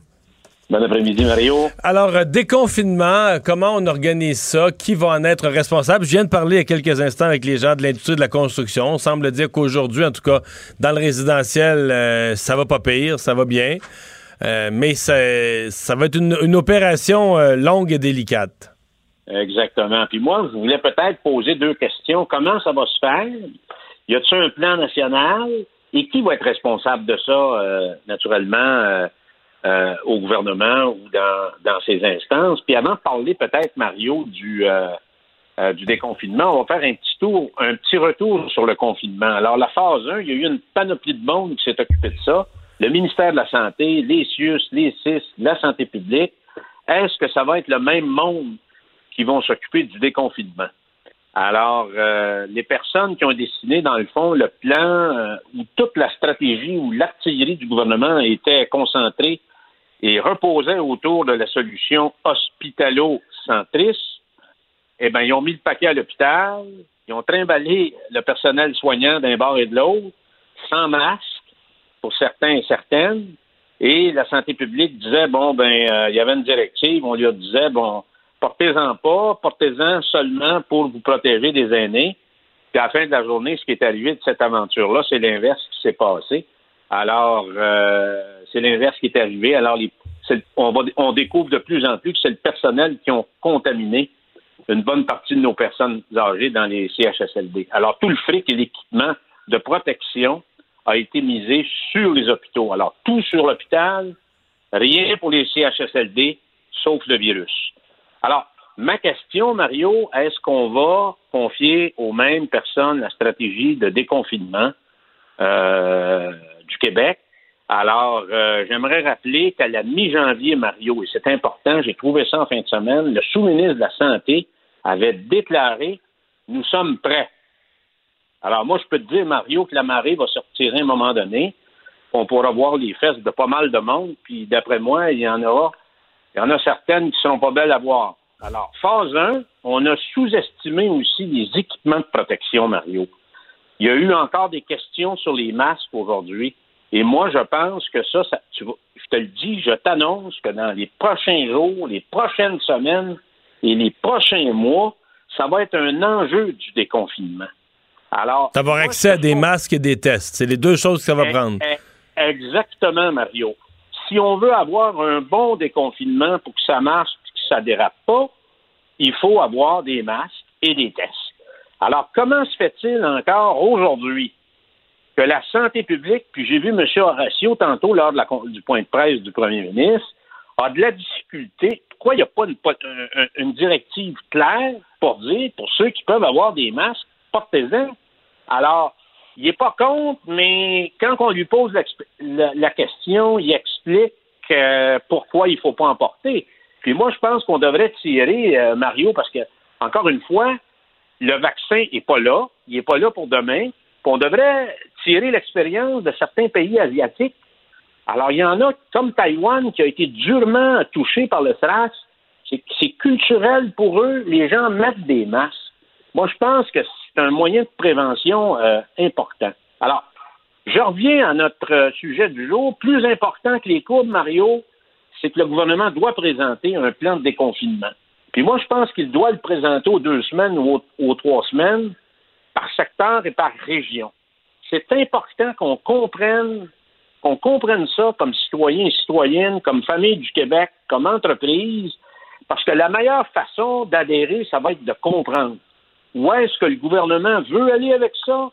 Bon après-midi, Mario. Alors, euh, déconfinement, comment on organise ça? Qui va en être responsable? Je viens de parler il y a quelques instants avec les gens de l'industrie de la construction. On semble dire qu'aujourd'hui, en tout cas, dans le résidentiel, euh, ça va pas pire, ça va bien. Euh, mais ça, ça va être une, une opération euh, longue et délicate. Exactement. Puis moi, je voulais peut-être poser deux questions. Comment ça va se faire? Y a-t-il un plan national? Et qui va être responsable de ça, naturellement, euh, au gouvernement ou dans, dans ces instances? Puis avant de parler peut-être, Mario, du, euh, euh, du déconfinement, on va faire un petit tour, un petit retour sur le confinement. Alors, la phase 1, il y a eu une panoplie de monde qui s'est occupé de ça. Le ministère de la Santé, les CIUS, les CIS, la santé publique. Est-ce que ça va être le même monde qui vont s'occuper du déconfinement? Alors, euh, les personnes qui ont dessiné, dans le fond, le plan euh, où toute la stratégie ou l'artillerie du gouvernement était concentrée et reposait autour de la solution hospitalo-centriste, eh bien, ils ont mis le paquet à l'hôpital, ils ont trimballé le personnel soignant d'un bord et de l'autre, sans masque, pour certains et certaines, et la santé publique disait, bon, ben, euh, il y avait une directive, on lui disait, bon, portez-en pas, portez-en seulement pour vous protéger des aînés. Puis à la fin de la journée, ce qui est arrivé de cette aventure-là, c'est l'inverse qui s'est passé. Alors, euh, c'est l'inverse qui est arrivé. Alors, les, on, va, on découvre de plus en plus que c'est le personnel qui ont contaminé une bonne partie de nos personnes âgées dans les CHSLD. Alors, tout le fric et l'équipement de protection a été misé sur les hôpitaux. Alors, tout sur l'hôpital, rien pour les CHSLD, sauf le virus. Alors, ma question, Mario, est-ce qu'on va confier aux mêmes personnes la stratégie de déconfinement? Euh, du Québec? Alors, euh, j'aimerais rappeler qu'à la mi-janvier, Mario, et c'est important, j'ai trouvé ça en fin de semaine, le sous-ministre de la Santé avait déclaré Nous sommes prêts. Alors, moi, je peux te dire, Mario, que la marée va sortir à un moment donné. On pourra voir les fesses de pas mal de monde, puis d'après moi, il y en aura il y en a certaines qui seront pas belles à voir. Alors, phase 1, on a sous-estimé aussi les équipements de protection, Mario. Il y a eu encore des questions sur les masques aujourd'hui. Et moi, je pense que ça, ça tu je te le dis, je t'annonce que dans les prochains jours, les prochaines semaines et les prochains mois, ça va être un enjeu du déconfinement. Alors, D'avoir accès à des masques et des tests. C'est les deux choses que ça va Eh, prendre. eh, Exactement, Mario. Si on veut avoir un bon déconfinement pour que ça marche et que ça dérape pas, il faut avoir des masques et des tests. Alors, comment se fait-il encore aujourd'hui que la santé publique, puis j'ai vu M. Horacio tantôt lors du point de presse du premier ministre, a de la difficulté. Pourquoi il n'y a pas une, directive claire pour dire, pour ceux qui peuvent avoir des masques, portez-en? Alors, il n'est pas contre, mais quand on lui pose la question, il explique euh, pourquoi il ne faut pas en porter. Puis moi, je pense qu'on devrait tirer, euh, Mario, parce que, encore une fois, le vaccin n'est pas là, il n'est pas là pour demain. On devrait tirer l'expérience de certains pays asiatiques. Alors, il y en a, comme Taïwan, qui a été durement touché par le SRAS. C'est c'est culturel pour eux. Les gens mettent des masques. Moi, je pense que c'est un moyen de prévention euh, important. Alors, je reviens à notre euh, sujet du jour. Plus important que les courbes, Mario, c'est que le gouvernement doit présenter un plan de déconfinement. Puis moi, je pense qu'il doit le présenter aux deux semaines ou aux, trois semaines, par secteur et par région. C'est important qu'on comprenne qu'on comprenne ça comme citoyens et citoyennes, comme famille du Québec, comme entreprise, parce que la meilleure façon d'adhérer, ça va être de comprendre où est-ce que le gouvernement veut aller avec ça,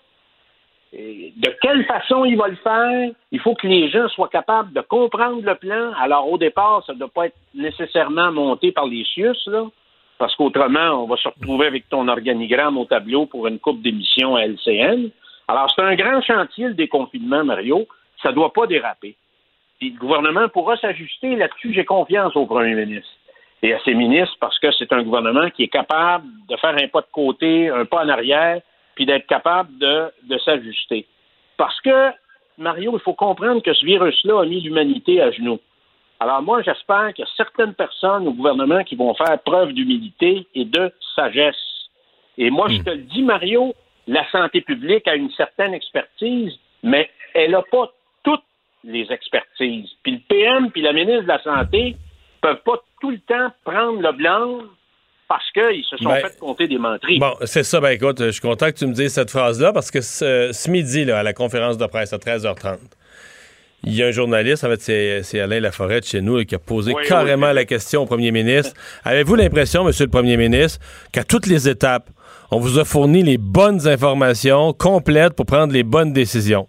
de quelle façon il va le faire. Il faut que les gens soient capables de comprendre le plan. Alors, au départ, ça ne doit pas être nécessairement monté par les CIUS, là, parce qu'autrement, on va se retrouver avec ton organigramme au tableau pour une coupe d'émissions à LCN. Alors, c'est un grand chantier, le déconfinement, Mario. Ça ne doit pas déraper. Puis le gouvernement pourra s'ajuster là-dessus. J'ai confiance au premier ministre et à ses ministres parce que c'est un gouvernement qui est capable de faire un pas de côté, un pas en arrière, puis d'être capable de, de s'ajuster. Parce que, Mario, il faut comprendre que ce virus-là a mis l'humanité à genoux. Alors moi, j'espère qu'il y a certaines personnes au gouvernement qui vont faire preuve d'humilité et de sagesse. Et moi, je te le dis, Mario, la santé publique a une certaine expertise, mais elle n'a pas toutes les expertises. Puis le PM puis la ministre de la Santé peuvent pas tout le temps prendre le blanc parce qu'ils se sont Ben, fait compter des menteries. Bon, c'est ça. Ben écoute, je suis content que tu me dises cette phrase-là parce que ce, ce midi, là, à la conférence de presse à 13h30, il y a un journaliste, en fait, c'est, Alain Laforêt de chez nous, qui a posé Oui, carrément oui. la question au premier ministre. Avez-vous l'impression, monsieur le premier ministre, qu'à toutes les étapes, on vous a fourni les bonnes informations complètes pour prendre les bonnes décisions?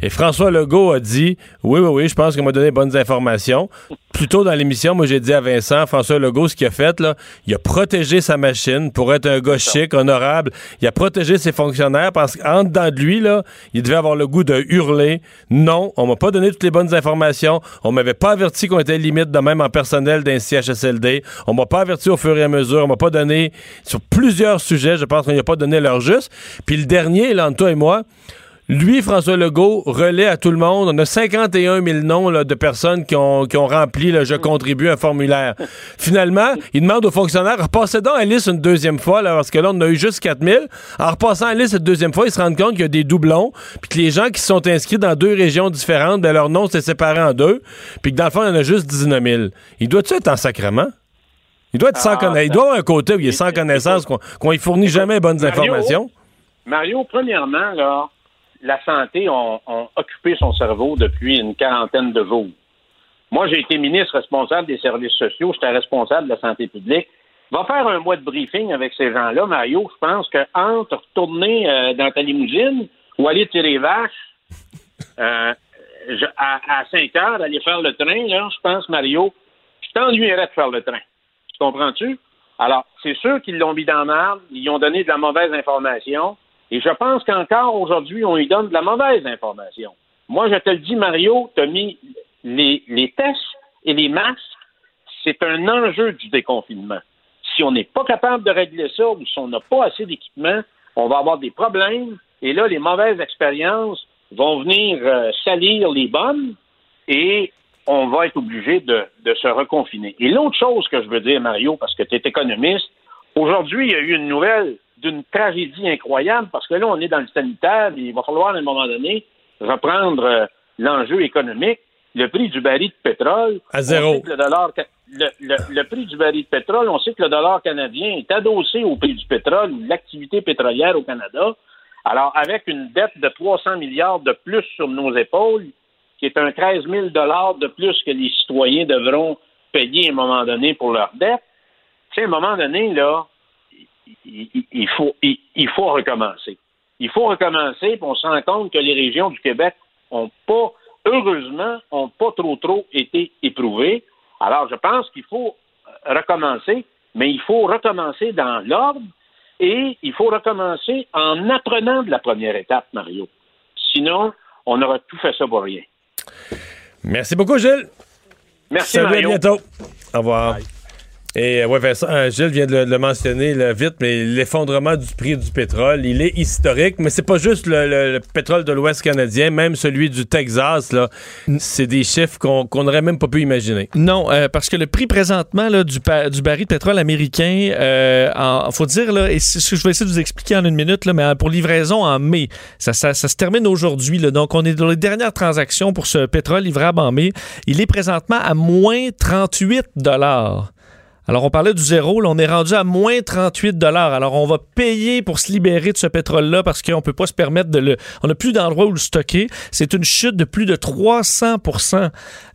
Et François Legault a dit Oui, oui, oui, je pense qu'on m'a donné les bonnes informations. Plus tôt dans l'émission, moi, j'ai dit à Vincent, François Legault, ce qu'il a fait, là, il a protégé sa machine pour être un gars chic, honorable. Il a protégé ses fonctionnaires parce qu'en dedans de lui, là, il devait avoir le goût de hurler. Non, on m'a pas donné toutes les bonnes informations. On m'avait pas averti qu'on était limite de même en personnel d'un CHSLD. On m'a pas averti au fur et à mesure. On m'a pas donné sur plusieurs sujets. Je pense qu'on n'y a pas donné leur juste. Puis le dernier, là, entre toi et moi, lui, François Legault, relaie à tout le monde. On a 51 000 noms là, de personnes qui ont, qui ont rempli le Je contribue un formulaire. Finalement, il demande aux fonctionnaires, repassez donc la liste une deuxième fois, là, parce que là, on a eu juste 4 000. En repassant la liste cette deuxième fois, ils se rendent compte qu'il y a des doublons, puis que les gens qui se sont inscrits dans deux régions différentes, ben, leur nom s'est séparé en deux, puis que dans le fond, il y en a juste 19 000. Il doit-tu être en sacrement? Il doit être sans Ah, connaissance. Il doit avoir un côté où il est sans connaissance, qu'on qu'on y fournit jamais bonnes Mario, informations. Mario, premièrement, là, la santé a, a occupé son cerveau depuis une quarantaine de jours. Moi, j'ai été ministre responsable des services sociaux, j'étais responsable de la santé publique. Va faire un mois de briefing avec ces gens-là, Mario. Je pense que entre retourner euh, dans ta limousine ou aller tirer les vaches euh, je- à, à 5 heures, aller faire le train, là, je pense, Mario, je t'ennuierais de faire le train. Tu comprends-tu? Alors, c'est sûr qu'ils l'ont mis dans l'arbre, ils ont donné de la mauvaise information, et je pense qu'encore aujourd'hui, on lui donne de la mauvaise information. Moi, je te le dis, Mario, tu as mis les, les tests et les masques, c'est un enjeu du déconfinement. Si on n'est pas capable de régler ça ou si on n'a pas assez d'équipement, on va avoir des problèmes, et là, les mauvaises expériences vont venir euh, salir les bonnes, et on va être obligé de, de se reconfiner. Et l'autre chose que je veux dire, Mario, parce que tu es économiste, aujourd'hui, il y a eu une nouvelle d'une tragédie incroyable, parce que là, on est dans le sanitaire, et il va falloir, à un moment donné, reprendre euh, l'enjeu économique. Le prix du baril de pétrole... À zéro. on sait que Le dollar, le, le, le prix du baril de pétrole, on sait que le dollar canadien est adossé au prix du pétrole ou l'activité pétrolière au Canada. Alors, avec une dette de 300 milliards de plus sur nos épaules, qui est un 13 000 dollars de plus que les citoyens devront payer à un moment donné pour leur dette, tu sais, à un moment donné, là, il, faut, il, faut recommencer. Il faut recommencer, puis on se rend compte que les régions du Québec ont pas, heureusement, ont pas trop trop été éprouvées. Alors, je pense qu'il faut recommencer, mais il faut recommencer dans l'ordre et il faut recommencer en apprenant de la première étape, Mario. Sinon, on aura tout fait ça pour rien. Merci beaucoup, Gilles. Merci, Salut, Mario. à bientôt. Au revoir. Et euh, ouais, Vincent, euh, Gilles vient de le, de le mentionner là, vite, mais l'effondrement du prix du pétrole, il est historique, mais c'est pas juste le, le- le pétrole de l'Ouest canadien, même celui du Texas, là, c'est des chiffres qu'on qu'on n'aurait même pas pu imaginer. Non, euh, parce que le prix présentement là, du, du baril de pétrole américain, euh, en- faut dire, là, et c'est ce que je vais essayer de vous expliquer en une minute, là, mais pour livraison en mai, ça, ça, ça se termine aujourd'hui. Donc, on est dans les dernières transactions pour ce pétrole livrable en mai. Il est présentement à moins 38 dollars. Alors, on parlait du zéro, là, on est rendu à moins 38 dollars. Alors, on va payer pour se libérer de ce pétrole-là parce qu'on peut pas se permettre de le... On n'a plus d'endroit où le stocker. C'est une chute de plus de 300%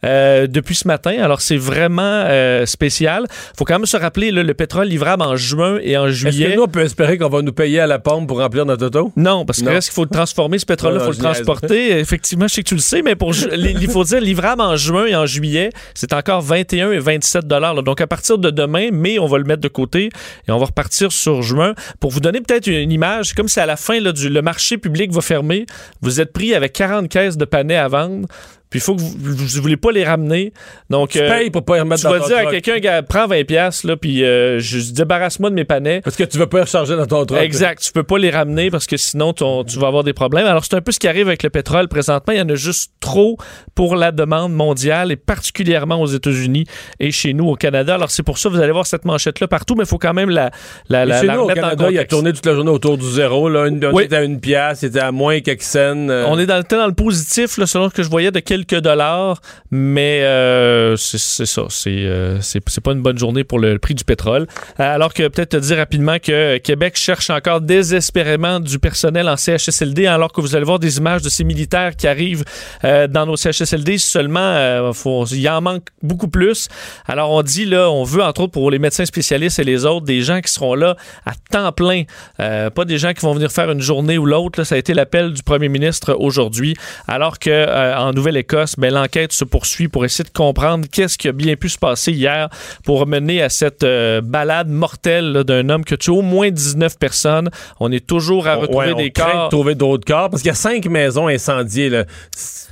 euh, depuis ce matin. Alors, c'est vraiment euh, spécial. faut quand même se rappeler, là, le pétrole livrable en juin et en Est-ce juillet... que nous, on peut espérer qu'on va nous payer à la pompe pour remplir notre auto? Non, parce que reste qu'il faut le transformer, ce pétrole-là, il Non, faut le transporter. Effectivement, je sais que tu le sais, mais pour il faut dire livrable en juin et en juillet, c'est encore 21 et 27 dollars. Donc à partir de demain, mai, on va le mettre de côté et on va repartir sur juin. Pour vous donner peut-être une image, comme si à la fin du le marché public va fermer, vous êtes pris avec 40 caisses de panais à vendre. Puis il faut que vous, vous voulez pas les ramener. Donc, euh, Tu payes pour pas les remettre tu dans vas ton dire à quelqu'un, prends 20 pièces là, puis euh, je débarrasse-moi de mes panais. Parce que tu veux pas les recharger dans ton truck. Exact. Tu peux pas les ramener parce que sinon, ton- tu vas avoir des problèmes. Alors, c'est un peu ce qui arrive avec le pétrole présentement. Il y en a juste trop pour la demande mondiale et particulièrement aux États-Unis et chez nous au Canada. Alors, c'est pour ça que vous allez voir cette manchette-là partout, mais il faut quand même la, la, la, chez la nous, au Canada, il a tourné toute la journée autour du zéro. Là. Une, Oui. était à une pièce, c'était à moins quelques cents. euh. On est dans le, dans le positif, là, selon ce que je voyais, de quelques dollars, mais euh, c'est ça. C'est euh, pas une bonne journée pour le, prix du pétrole. Euh, alors que peut-être te dire rapidement que Québec cherche encore désespérément du personnel en CHSLD, alors que vous allez voir des images de ces militaires qui arrivent euh, dans nos CHSLD. Seulement, il en manque beaucoup plus. Alors on dit là, on veut entre autres pour les médecins spécialistes et les autres des gens qui seront là à temps plein, pas des gens qui vont venir faire une journée ou l'autre. Ça a été l'appel du premier ministre aujourd'hui, alors que en Nouvelle-Écosse, ben, l'enquête se poursuit pour essayer de comprendre qu'est-ce qui a bien pu se passer hier pour mener à cette euh, balade mortelle d'un homme qui a tué au moins 19 personnes. On est toujours à retrouver Ouais, on des craint de corps. trouver d'autres corps parce qu'il y a cinq maisons incendiées. là.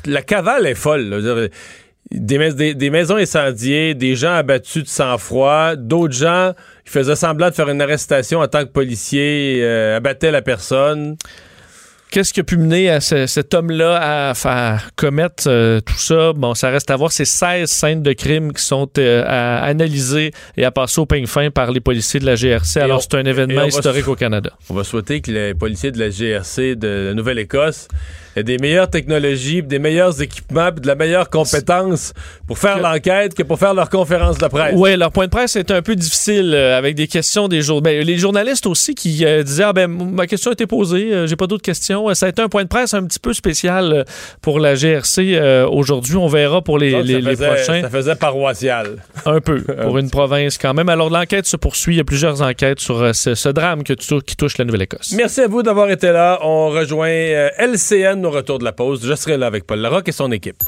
La cavale est folle. là. Mais- des maisons incendiées, des gens abattus de sang-froid, d'autres gens qui faisaient semblant de faire une arrestation en tant que policier, euh, abattaient la personne. Qu'est-ce qui a pu mener à ce- cet homme-là à faire commettre euh, tout ça? Bon, ça reste à voir. C'est 16 scènes de crimes qui sont euh, à analyser et à passer au peigne fin par les policiers de la GRC. Et Alors, c'est un événement historique au Canada. On va souhaiter que les policiers de la GRC de la Nouvelle-Écosse aient des meilleures technologies, des meilleurs équipements, de la meilleure compétence pour faire l'enquête que pour faire leur conférence de presse. Oui, leur point de presse est un peu difficile euh, avec des questions des jour... ben, les journalistes aussi qui euh, disaient ah, ben ma question a été posée, euh, j'ai pas d'autres questions. Euh, Ça a été un point de presse un petit peu spécial pour la GRC aujourd'hui. On verra pour les, Donc, les- ça, les faisait, prochains. ça faisait paroissial. Un peu, pour une province quand même. Alors l'enquête se poursuit. Il y a plusieurs enquêtes sur ce, ce drame que tu- qui touche la Nouvelle-Écosse. Merci à vous d'avoir été là. On rejoint euh, Au retour de la pause. Je serai là avec Paul Larocque et son équipe.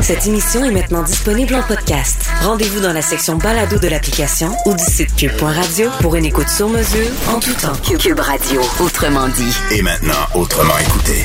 Cette émission est maintenant disponible en podcast. Rendez-vous dans la section balado de l'application ou du site cube.radio pour une écoute sur mesure en tout temps. Cube Radio, autrement dit. Et maintenant, autrement écouté.